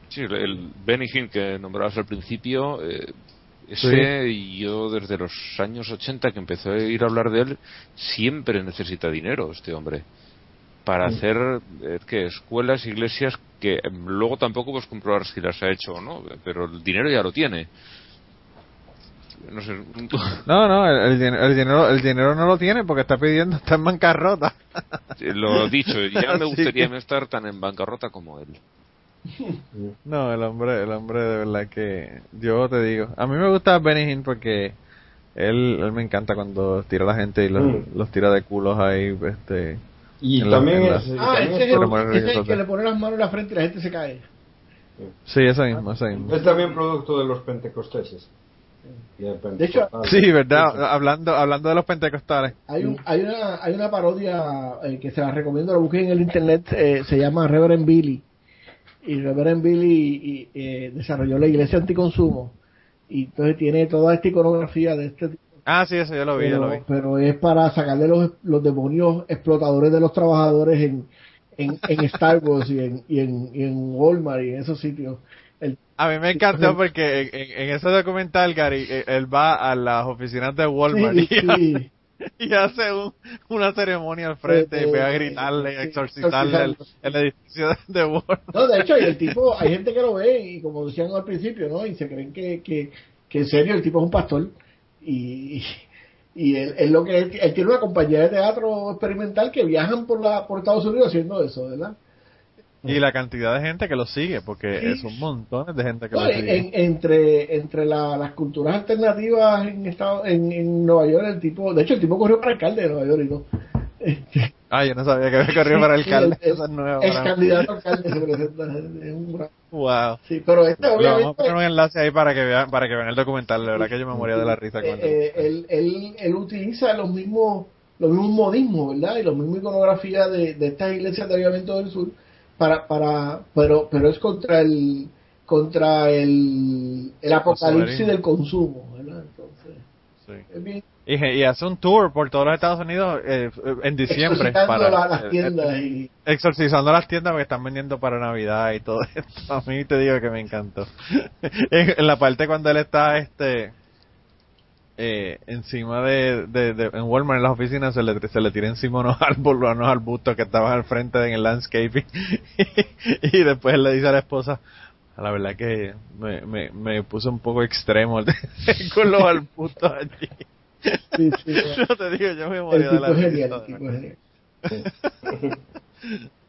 Sí, el Benny Hinn que nombrabas al principio, eh, ese sí. yo desde los años 80 que empecé a ir a hablar de él, siempre necesita dinero este hombre para sí. hacer eh, que escuelas, iglesias que luego tampoco puedes comprobar si las ha hecho o no, pero el dinero ya lo tiene. No sé. No, no, el, dinero, el dinero no lo tiene porque está pidiendo, está en bancarrota. Lo dicho, ya me gustaría no estar tan en bancarrota como él. No, el hombre, el hombre de verdad que yo te digo, a mí me gusta Benny Hinn porque él, él me encanta cuando tira a la gente y los, mm. los tira de culos ahí, este. Y también la, es, ah, ese es, el, ese que le pone las manos en la frente y la gente se cae. Sí, ese mismo, ese mismo. Es también producto de los pentecosteses. De hecho, sí, verdad. Hablando, hablando de los pentecostales. Hay, un, hay una, hay una parodia eh, que se la recomiendo, la busquen en el internet, eh, se llama Reverend Billy y Reverend Billy y, eh, desarrolló la iglesia anticonsumo y entonces tiene toda esta iconografía de este tipo. Ah, sí, eso yo lo vi, pero, yo lo vi. Pero es para sacarle los, los demonios explotadores de los trabajadores en, en, en Star Wars y en, y, en, y en Walmart y en esos sitios. El, a mí me encantó porque en, en, ese documental, Gary, eh, él va a las oficinas de Walmart sí, y, sí. y hace un, una ceremonia al frente eh, y ve a gritarle, sí, exorcizarle el, el, edificio de Walmart. No, de hecho, el tipo, hay gente que lo ve y como decían al principio, ¿no? Y se creen que, que, que en serio el tipo es un pastor y, y él, él lo que él, él, tiene una compañía de teatro experimental que viajan por la por Estados Unidos haciendo eso, ¿verdad? Y la cantidad de gente que lo sigue, porque sí. es un montón de gente que no, lo sigue. En, entre entre la, las culturas alternativas en, estado, en, en Nueva York, el tipo, de hecho el tipo corrió para alcalde de Nueva York y todo. Este, ah, yo no sabía que había corrido para alcalde. Sí, es, es, nuevo, es candidato alcalde se presenta. Es un. Wow. Sí, pero este obviamente. Vamos a poner un enlace ahí para que vean, para que vean el documental. La verdad que yo me moría de la risa. Eh, eh, él, él, él utiliza los mismos los mismos modismos, ¿verdad? Y los mismos iconografías de, de estas iglesias de avivamiento del sur para para pero pero es contra el contra el el apocalipsis del consumo ¿verdad? entonces sí. es bien y, y, hace un tour por todos los Estados Unidos eh, en diciembre para la, las tiendas eh, y... exorcizando las tiendas porque están vendiendo para Navidad y todo esto a mí te digo que me encantó en, en la parte cuando él está este eh, encima de, de, de, en Walmart en las oficinas se le, se le tira encima unos árboles, unos arbustos que estaban al frente en el landscaping y después él le dice a la esposa la verdad que me, me, me puse un poco extremo con los arbustos allí sí, sí, yo te digo yo me morí de la genial.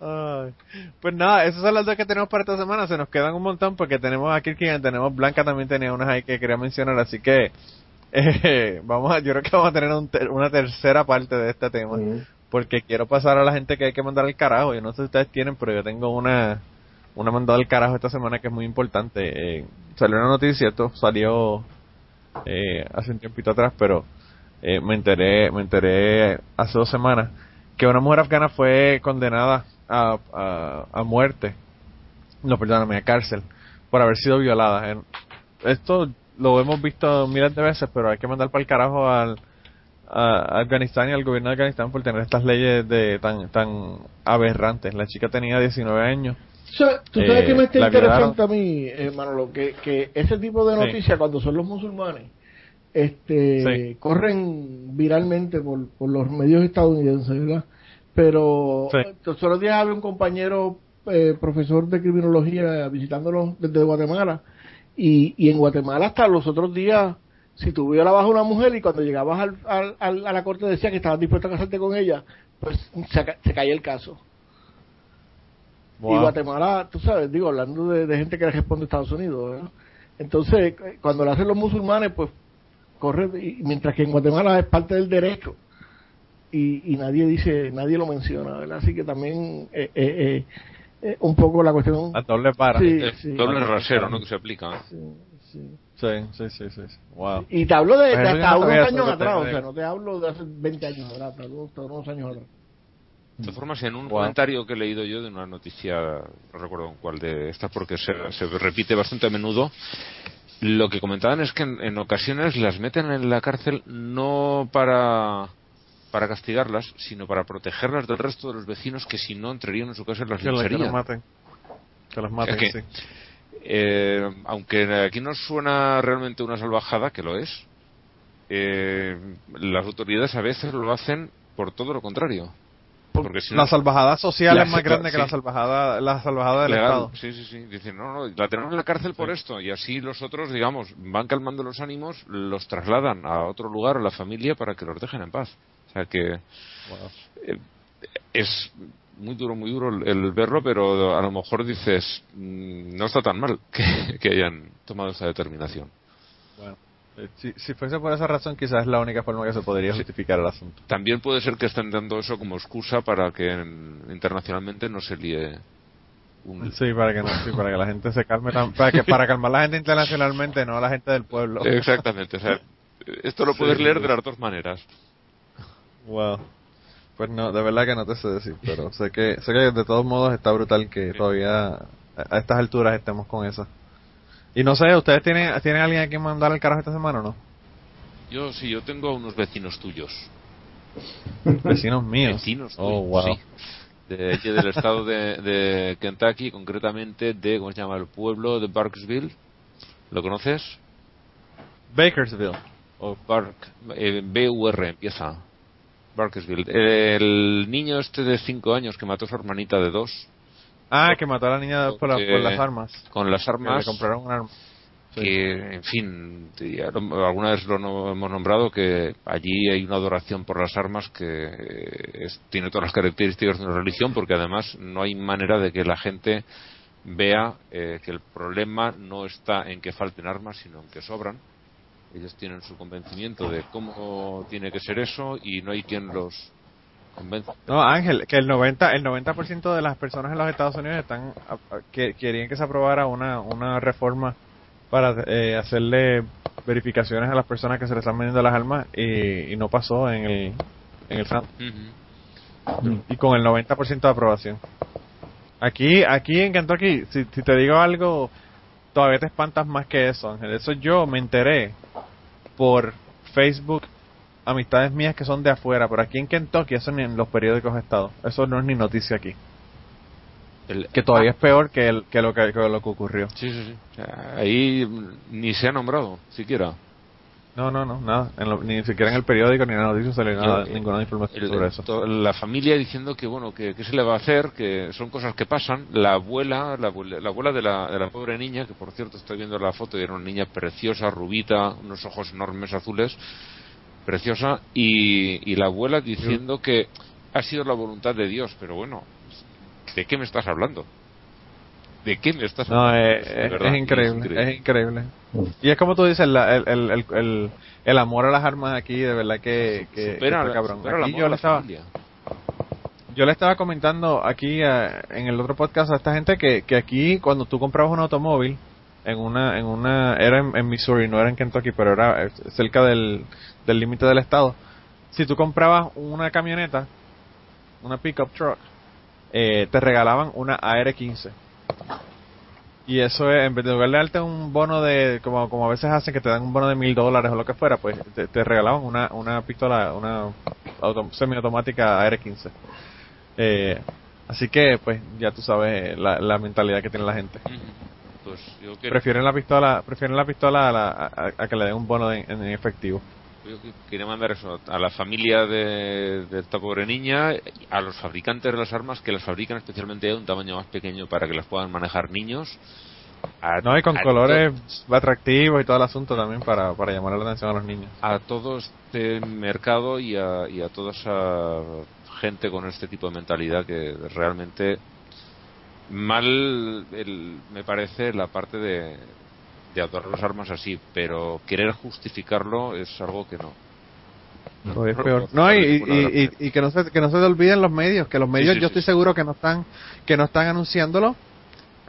Ay. Pues nada, esas son las dos que tenemos para esta semana. Se nos quedan un montón porque tenemos aquí quien tenemos Blanca también tenía unas ahí que quería mencionar, así que eh, vamos a, yo creo que vamos a tener un ter, una tercera parte de este tema porque quiero pasar a la gente que hay que mandar al carajo. Yo no sé si ustedes tienen, pero yo tengo una una mandada al carajo esta semana que es muy importante. Eh, salió una noticia, esto salió eh, hace un tiempito atrás, pero eh, me enteré me enteré hace dos semanas que una mujer afgana fue condenada a, a, a muerte no, perdóname, a cárcel por haber sido violada. Esto lo hemos visto miles de veces, pero hay que mandar para el carajo al a Afganistán y al gobierno de Afganistán por tener estas leyes de tan tan aberrantes. La chica tenía 19 años. O sea, Tú sabes Eh, que me está interesante a mí, eh, Manolo, que, que ese tipo de Sí. noticias, cuando son los musulmanes, este, Sí. corren viralmente por, por los medios estadounidenses, ¿verdad? Pero Sí. los otros días había un compañero eh, profesor de criminología visitándolos desde Guatemala y, y en Guatemala hasta los otros días si tú violabas a una mujer y cuando llegabas al, al- al- a la corte decía que estabas dispuesto a casarte con ella, pues se, se caía el caso. Y. Guatemala, tú sabes, digo, hablando de, de gente que le responde a Estados Unidos, ¿verdad? Entonces, eh, cuando lo hacen los musulmanes, pues corre, y, mientras que en Guatemala es parte del derecho y, y nadie dice, nadie lo menciona, ¿verdad? Así que también eh, eh, eh, un poco la cuestión... A doble para. Sí, sí. doble rasero, ¿no? Que se aplica. ¿eh? Sí, sí. Sí, sí, sí, sí. sí. Wow. Y te hablo de, Pues de hasta no unos años atrás, o sea, no te hablo de hace 20 años atrás, te hablo de unos años atrás. De todas formas, en un Wow. comentario que he leído yo de una noticia, no recuerdo en cuál de estas, porque se, se repite bastante a menudo, lo que comentaban es que en, en ocasiones las meten en la cárcel no para para castigarlas, sino para protegerlas del resto de los vecinos que si no entrarían en su casa y las Que, lincharían. maten. Que los maten, que- sí. Eh, aunque aquí nos suena realmente una salvajada, que lo es, eh, las autoridades a veces lo hacen por todo lo contrario. Porque si no, La salvajada social La- es más grande que la salvajada, la salvajada del legal. Estado. Sí, sí, sí. Dicen, no, no, la tenemos en la cárcel por esto. Y así los otros, digamos, van calmando los ánimos, los trasladan a otro lugar, a la familia, para que los dejen en paz. O sea que eh, es muy duro, muy duro el, el verlo, pero a lo mejor dices, mm, no está tan mal que, que hayan tomado esa determinación. Bueno, si, si fuese por esa razón, quizás es la única forma que se podría justificar el asunto. También puede ser que estén dando eso como excusa para que en- internacionalmente no se líe un, Sí, para que no, sí, para que la gente se calme, tan- para que para calmar a la gente internacionalmente, no a la gente del pueblo. Exactamente, o sea, esto lo puedes Sí. leer de las dos maneras. Wow. Pues no, de verdad que no te sé decir, pero sé que sé que de todos modos está brutal que todavía a a estas alturas estemos con eso. Y no sé, ¿ustedes tienen, tienen alguien a quien mandar el carajo esta semana o no? Yo sí, yo tengo unos vecinos tuyos. Vecinos míos. Vecinos Oh, tuyos, wow. sí. De, del estado de, de Kentucky, concretamente de, ¿cómo se llama? El pueblo de Barksville. ¿Lo conoces? Bakersville. O Bark, eh, B-U-R empieza. Barksville. El niño este de 5 años que mató a su hermanita de 2 Ah, que mató a la niña por, la- por las armas. con las Que le armas compraron un arma. Sí. que, en fin, alguna vez lo no- hemos nombrado que allí hay una adoración por las armas que eh, es- tiene todas las características de una religión, porque además no hay manera de que la gente vea eh, que el problema no está en que falten armas, sino en que sobran. Ellos tienen su convencimiento de cómo tiene que ser eso y no hay quien los. No, Ángel, que el 90, el 90% de las personas en los Estados Unidos están que querían que se aprobara una, una reforma para eh, hacerle verificaciones a las personas que se les están vendiendo las armas y, y no pasó en el en el Senado. Y con el 90% de aprobación. Aquí aquí en Kentucky, si, si te digo algo, todavía te espantas más que eso, Ángel. Eso yo me enteré por Facebook, amistades mías que son de afuera, pero aquí en Kentucky eso ni en los periódicos ha estado. Eso no es ni noticia aquí. El- Que todavía es peor que, el, que, lo, que, que lo que ocurrió. Sí, sí, sí. Ahí ni se ha nombrado, siquiera. No, no, no, nada. En lo- ni siquiera en el periódico ni en la noticia sale nada, ninguna información el- sobre eso. to- la familia diciendo que bueno que, que se le va a hacer que son cosas que pasan la abuela la abuela, la abuela de, la, de la pobre niña que por cierto estoy viendo la foto y era una niña preciosa rubita unos ojos enormes azules preciosa y, y la abuela diciendo que ha sido la voluntad de Dios pero bueno ¿de qué me estás hablando? ¿de qué me estás hablando? eh, De es, increíble, es increíble. Y es como tú dices, la- el, el, el, el, el amor a las armas aquí, de verdad que, que, supera, está cabrón. supera el amor yo a le la estaba, familia. yo le estaba comentando aquí eh, en el otro podcast a esta gente que, que aquí cuando tú comprabas un automóvil en una en una era en, en Missouri no era en Kentucky pero era eh, cerca del del límite del estado si tú comprabas una camioneta una pickup truck eh, te regalaban una AR-15 Y eso es, en vez de lugar de darte un bono de, como, como a veces hacen, que te dan un bono de mil dólares o lo que fuera, pues te, te regalaban una, una pistola, una auto- semiautomática AR-15. Eh, así que, pues, ya tú sabes la, la mentalidad que tiene la gente. Pues yo Prefieren la pistola, prefieren la pistola a, la- a- a que le den un bono en, en efectivo. Yo que- quería mandar eso a la familia de, de esta pobre niña, a los fabricantes de las armas que las fabrican especialmente de un tamaño más pequeño para que las puedan manejar niños. A, No, y con colores atractivos y todo el asunto también para, para llamar la atención a los niños. a todo este mercado y a, y a toda esa gente con este tipo de mentalidad que realmente mal el- me parece la parte de, de adorar las armas así, pero querer justificarlo es algo que no. Todavía es peor. No, y, y, y- y que no se que no se te olviden los medios, que los medios sí, yo sí, estoy sí. seguro que no están que no están anunciándolo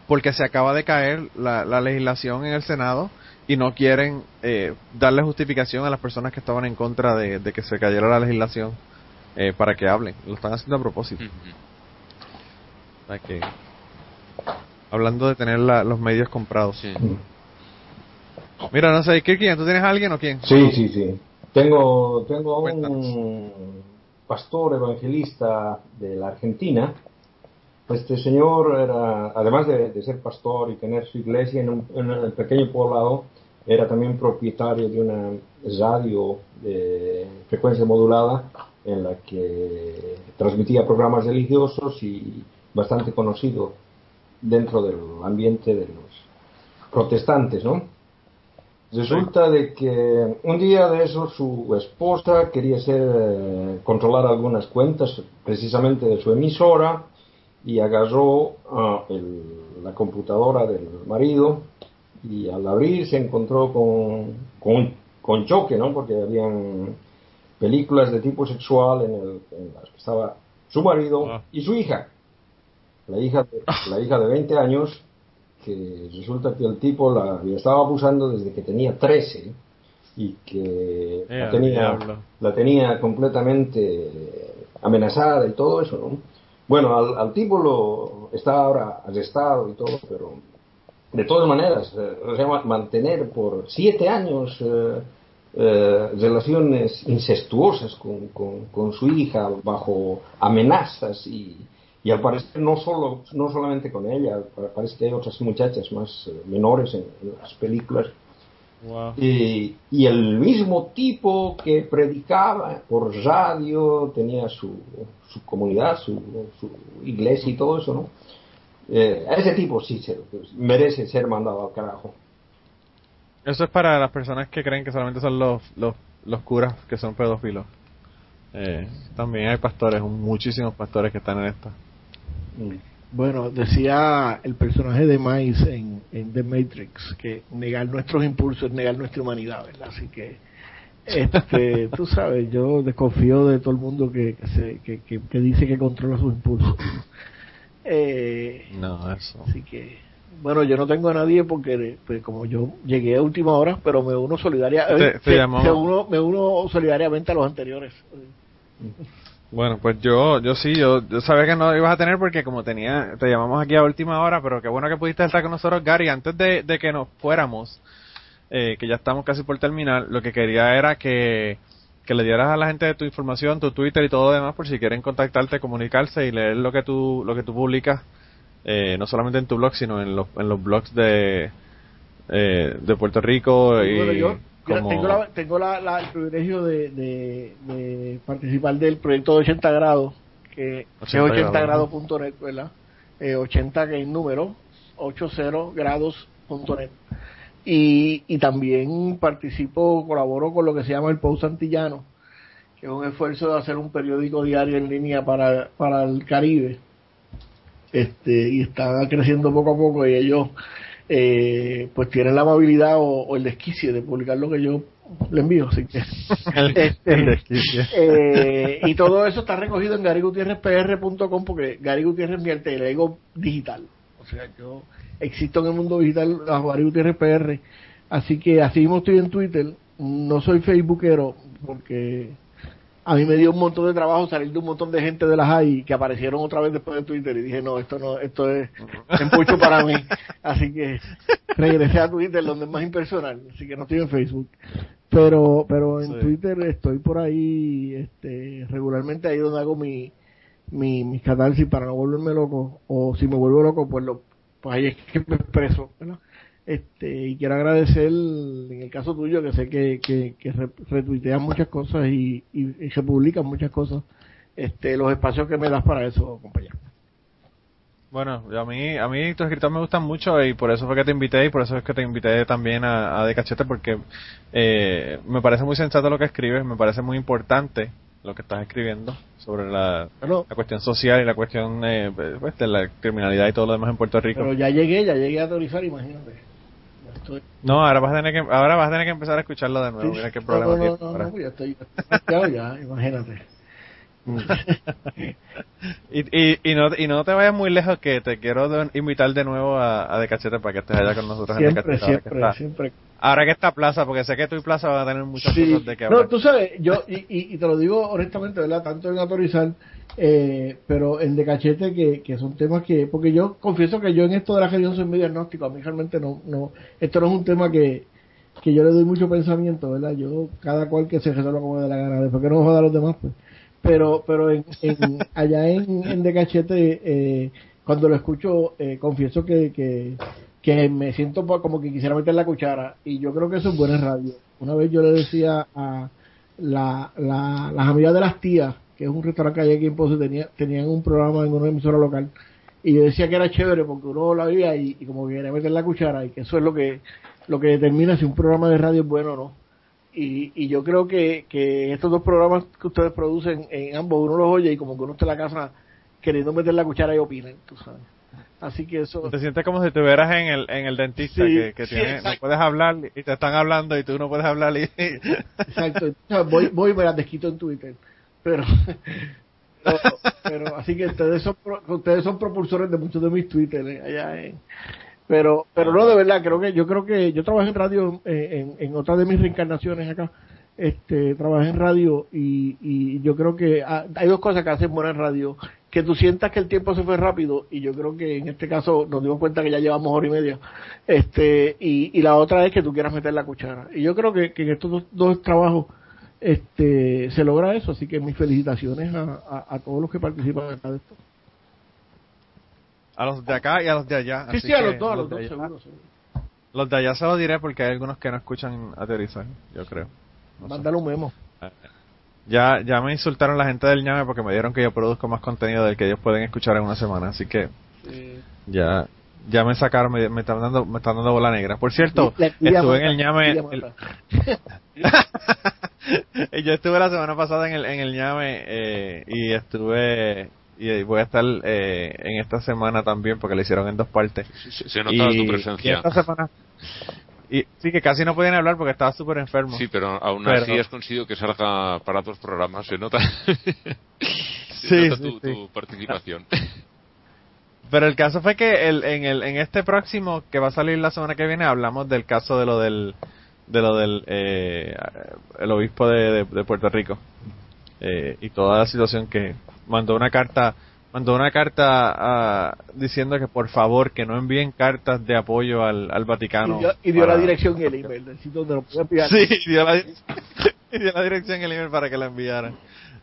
porque se acaba de caer la, la legislación en el Senado y no quieren eh, darle justificación a las personas que estaban en contra de, de que se cayera la legislación eh, para que hablen. Lo están haciendo a propósito. Ujú. O sea que- hablando de tener la- los medios comprados. Mira, no sé, ¿qué, ¿quién? ¿Tú tienes a alguien o quién? Sí, sí, sí. Tengo, tengo a un pastor evangelista de la Argentina. Este señor era, además de, de ser pastor y tener su iglesia en un, en un pequeño poblado, era también propietario de una radio de frecuencia modulada en la que transmitía programas religiosos y bastante conocido dentro del ambiente de los protestantes, ¿no? Resulta de que un día de eso su esposa quería hacer, eh, controlar algunas cuentas precisamente de su emisora y agarró ah, el- la computadora del marido y al abrir se encontró con, con, con choque, ¿no? Porque habían películas de tipo sexual en, el, en las que estaba su marido Ah. y su hija. La hija, de, la hija de 20 años que resulta que el tipo la, la estaba abusando desde que tenía 13 y que Eh, la, tenía, diablo. la tenía completamente amenazada y todo eso, ¿no? Bueno, al, al tipo lo está ahora arrestado y todo, pero de todas maneras, eh, o sea, ma- mantener por siete años eh, eh, relaciones incestuosas con, con- con su hija bajo amenazas y, y al parecer no solo no solamente con ella, pa- parece que hay otras muchachas más eh, menores en, en las películas Wow. y, y el mismo tipo que predicaba por radio, tenía su, su comunidad, su, su iglesia y todo eso, ¿no? Eh, ese tipo sí se, merece ser mandado al carajo. Eso es para las personas que creen que solamente son los, los, los curas que son pedófilos. Eh, también hay pastores, muchísimos pastores que están en esto. Bueno, decía el personaje de Miles en, en The Matrix que negar nuestros impulsos es negar nuestra humanidad, ¿verdad? Así que, este, tú sabes, yo desconfío de todo el mundo que, que, se, que, que- que dice que controla sus impulsos. Eh, No, eso. así que, bueno, yo no tengo a nadie porque, pues, como yo llegué a última hora, pero me uno solidaria, Se- eh, se se- llamó- se uno- me uno solidariamente a los anteriores. Bueno, pues yo, yo sí, yo, yo sabía que no ibas a tener porque como tenía, te llamamos aquí a última hora, pero qué bueno que pudiste estar con nosotros, Gary. Antes de, de que nos fuéramos, eh, que ya estamos casi por terminar, lo que quería era que, que le dieras a la gente tu información, tu Twitter y todo lo demás, por si quieren contactarte, comunicarse y leer lo que tú, lo que tú publicas, eh, no solamente en tu blog, sino en los, en los blogs de, eh, de Puerto Rico y como- tengo, la, tengo la- la- el privilegio de, de- de participar del proyecto de 80 grados, que 80 es 80 grados, grados.net, ¿verdad? Eh, 80 que es número, 80 grados.net. Y, y también participo, colaboro con lo que se llama el Post Antillano, que es un esfuerzo de hacer un periódico diario en línea para, para el Caribe. Este, y está creciendo poco a poco y ellos eh, pues tienen la amabilidad o, o el desquicie de publicar lo que yo le envío así que este, el desquicio. eh, y todo eso está recogido en garygutierrezpr.com porque Gary Gutiérrez es mi alter ego digital. O sea yo existo en el mundo digital bajo Gary Gutiérrez PR así que así mismo estoy en Twitter. No soy facebookero porque a mí me dio un montón de trabajo salir de un montón de gente de las AI que aparecieron otra vez después de Twitter y dije, no, esto no, esto es, mucho para mí. Así que regresé a Twitter, donde es más impersonal, así que no estoy en Facebook. Pero, pero en Sí. Twitter estoy por ahí, este, regularmente ahí donde hago mi, mi, mis catarsis para no volverme loco, o si me vuelvo loco, pues lo, pues ahí es que me expreso, ¿verdad? Este, y quiero agradecer, en el caso tuyo, que sé que, que, que re- retuiteas muchas cosas y, y, y se publican muchas cosas, este, los espacios que me das para eso, compañero. Bueno, a mí, a mí tus escritos me gustan mucho y por eso fue que te invité y por eso es que te invité también a, a De Cachete porque eh, me parece muy sensato lo que escribes, me parece muy importante lo que estás escribiendo sobre la, Bueno, la cuestión social y la cuestión eh, pues, de la criminalidad y todo lo demás en Puerto Rico. pero ya llegué, ya llegué a autorizar, imagínate. No, ahora vas a tener que, ahora vas a tener que empezar a escucharlo de nuevo. Mira qué no, problema no, no, no, no, ya estoy, ya, imagínate. Y, y, y, no, y no te vayas muy lejos que te quiero de- invitar de nuevo a, a De Cachete para que estés allá con nosotros en De Siempre, Cachete. ahora que siempre, siempre. Ahora que está Plaza, porque sé que tú y Plaza van a tener muchas Sí. cosas de que hablar. No, tú sabes, yo, y, y, y te lo digo honestamente, ¿verdad? Tanto en autorizar, eh, pero en de cachete, que, que son temas que, porque yo confieso que yo en esto de la gestión soy muy diagnóstico, a mí realmente no, no, esto no es un tema que, que yo le doy mucho pensamiento, ¿verdad? Yo, cada cual que se resuelva como de la gana, después que no joda a los demás, pues. Pero, pero en, en- allá en, en de cachete, eh, cuando lo escucho, eh, confieso que, que, que me siento como que quisiera meter la cuchara y yo creo que eso es buena radio. Una vez yo le decía a la, la- las amigas de las tías, que es un restaurante que hay aquí en Ponce, tenía, tenían un programa en una emisora local y yo decía que era chévere porque uno la veía y, y como que quería meter la cuchara y que eso es lo que lo que determina si un programa de radio es bueno o no. Y, y yo creo que, que estos dos programas que ustedes producen, en ambos uno los oye y como que uno está en la casa queriendo meter la cuchara y opinan, tú sabes. Así que eso... Te sientes como si estuvieras en el, en el dentista Sí, que, que sí, tiene, no puedes hablar y te están hablando y tú no puedes hablar y... Exacto. Voy, voy y me las desquito en Twitter. Pero, pero, pero así que ustedes son, ustedes son propulsores de muchos de mis Twitter eh, allá en, pero, pero no de verdad, creo que, yo creo que yo trabajé en radio eh, en, en otra de mis reencarnaciones acá. Este, trabajé en radio y, y yo creo que ah, hay dos cosas que hacen buena en radio. Que tú sientas que el tiempo se fue rápido y yo creo que en este caso nos dimos cuenta que ya llevamos hora y media. Este, y, y la otra es que tú quieras meter la cuchara. Y yo creo que, que en estos dos, dos trabajos este se logra eso, así que mis felicitaciones a, a, a todos los que participan de esto. A los de acá y a los de allá. Sí, sí, a los dos, a los dos, seguro, seguro. Los de allá se lo diré porque hay algunos que no escuchan a teorizar, yo creo. No sé. Un memo. Ya, ya me insultaron la gente del ñame porque me dieron que yo produzco más contenido del que ellos pueden escuchar en una semana, así que ya ya me sacaron, me, me están dando me están dando bola negra. Por cierto, la estuve en el ñame el- yo estuve la semana pasada en el en el ñame eh, y estuve y voy a estar eh, en esta semana también porque lo hicieron en dos partes. Se, se notaba y, tu y presencia. esta semana y sí que casi no podían hablar porque estaba súper enfermo. Sí, pero aún Pero- así has conseguido que salga para dos programas. Se nota, se Sí, nota sí, tu, sí. tu participación. Pero el caso fue que el, en, el, en este próximo que va a salir la semana que viene hablamos del caso de lo del de lo del eh, el obispo de, de- de Puerto Rico eh, y toda la situación que mandó una carta mandó una carta ah, diciendo que por favor que no envíen cartas de apoyo al, al Vaticano y dio, y dio la dirección y el email sitio donde lo puede enviar. Sí, dio la, y dio la dirección y el email para que la enviaran.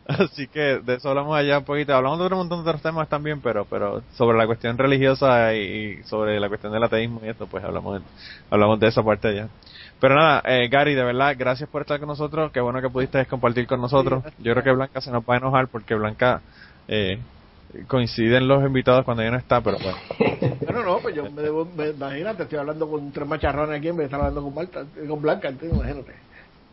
Así que de eso hablamos allá un poquito. Hablamos de otro montón de otros temas también, pero pero sobre la cuestión religiosa y, sobre la cuestión del ateísmo y esto, pues hablamos de, hablamos de esa parte allá. Pero nada, eh, Gary, de verdad, gracias por estar con nosotros. Qué bueno que pudiste compartir con nosotros. Yo creo que Blanca se nos va a enojar porque Blanca eh, coinciden los invitados cuando ella no está, pero bueno. Bueno, no, pues yo me debo, me, imagínate, estoy hablando con tres macharrones aquí en vez de estar hablando con Marta, con Blanca, entonces, imagínate.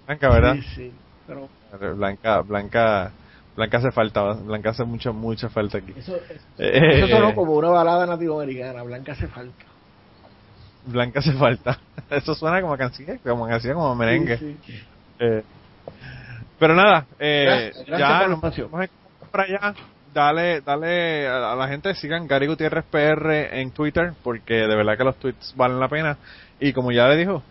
Blanca, ¿verdad? Sí, sí, pero Blanca, Blanca, Blanca hace falta, Blanca hace mucha, mucha falta aquí. eso, eso, Eh, eso sonó como una balada latinoamericana, Blanca hace falta. Blanca hace falta. Eso suena como canción, como canción, como merengue. Sí, sí. Eh, pero nada, eh, Gracias- gracias ya nos vamos para allá. Dale, dale a, a la gente, sigan Gary Gutiérrez PR en Twitter, porque de verdad que los tweets valen la pena. Y como ya le dijo,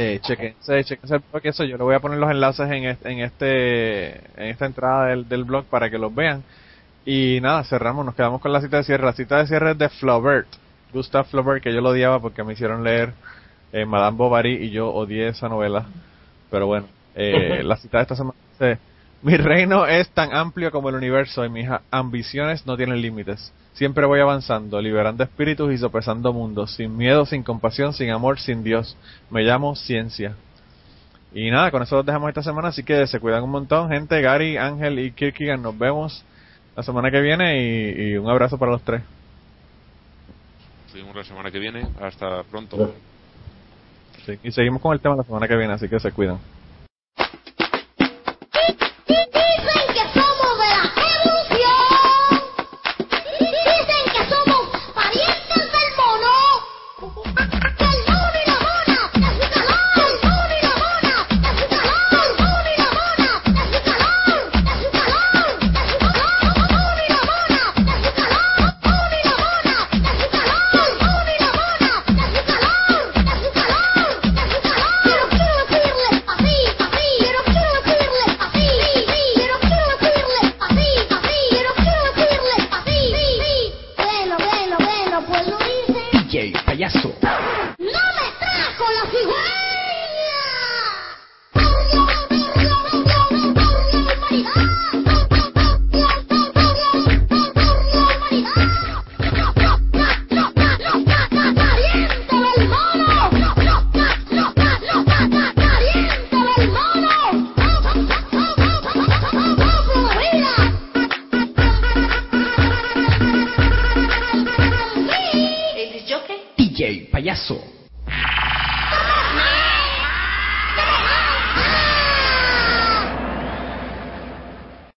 Eh, chequense, chequense el blog, eso yo le voy a poner los enlaces en este, en este, en esta entrada del, del blog para que los vean. Y nada, cerramos, nos quedamos con la cita de cierre. La cita de cierre es de Flaubert, Gustav Flaubert, que yo lo odiaba porque me hicieron leer eh, Madame Bovary y yo odié esa novela. Pero bueno, eh, la cita de esta semana dice, mi reino es tan amplio como el universo y mis ambiciones no tienen límites. Siempre voy avanzando, liberando espíritus y sopesando mundos, sin miedo, sin compasión, sin amor, sin Dios. Me llamo ciencia. Y nada, con eso los dejamos esta semana, así que se cuidan un montón, gente. Gary, Ángel y Kirkigan, nos vemos la semana que viene y, y un abrazo para los tres. Nos vemos la semana que viene. Hasta pronto. Sí, y seguimos con el tema la semana que viene, así que se cuidan.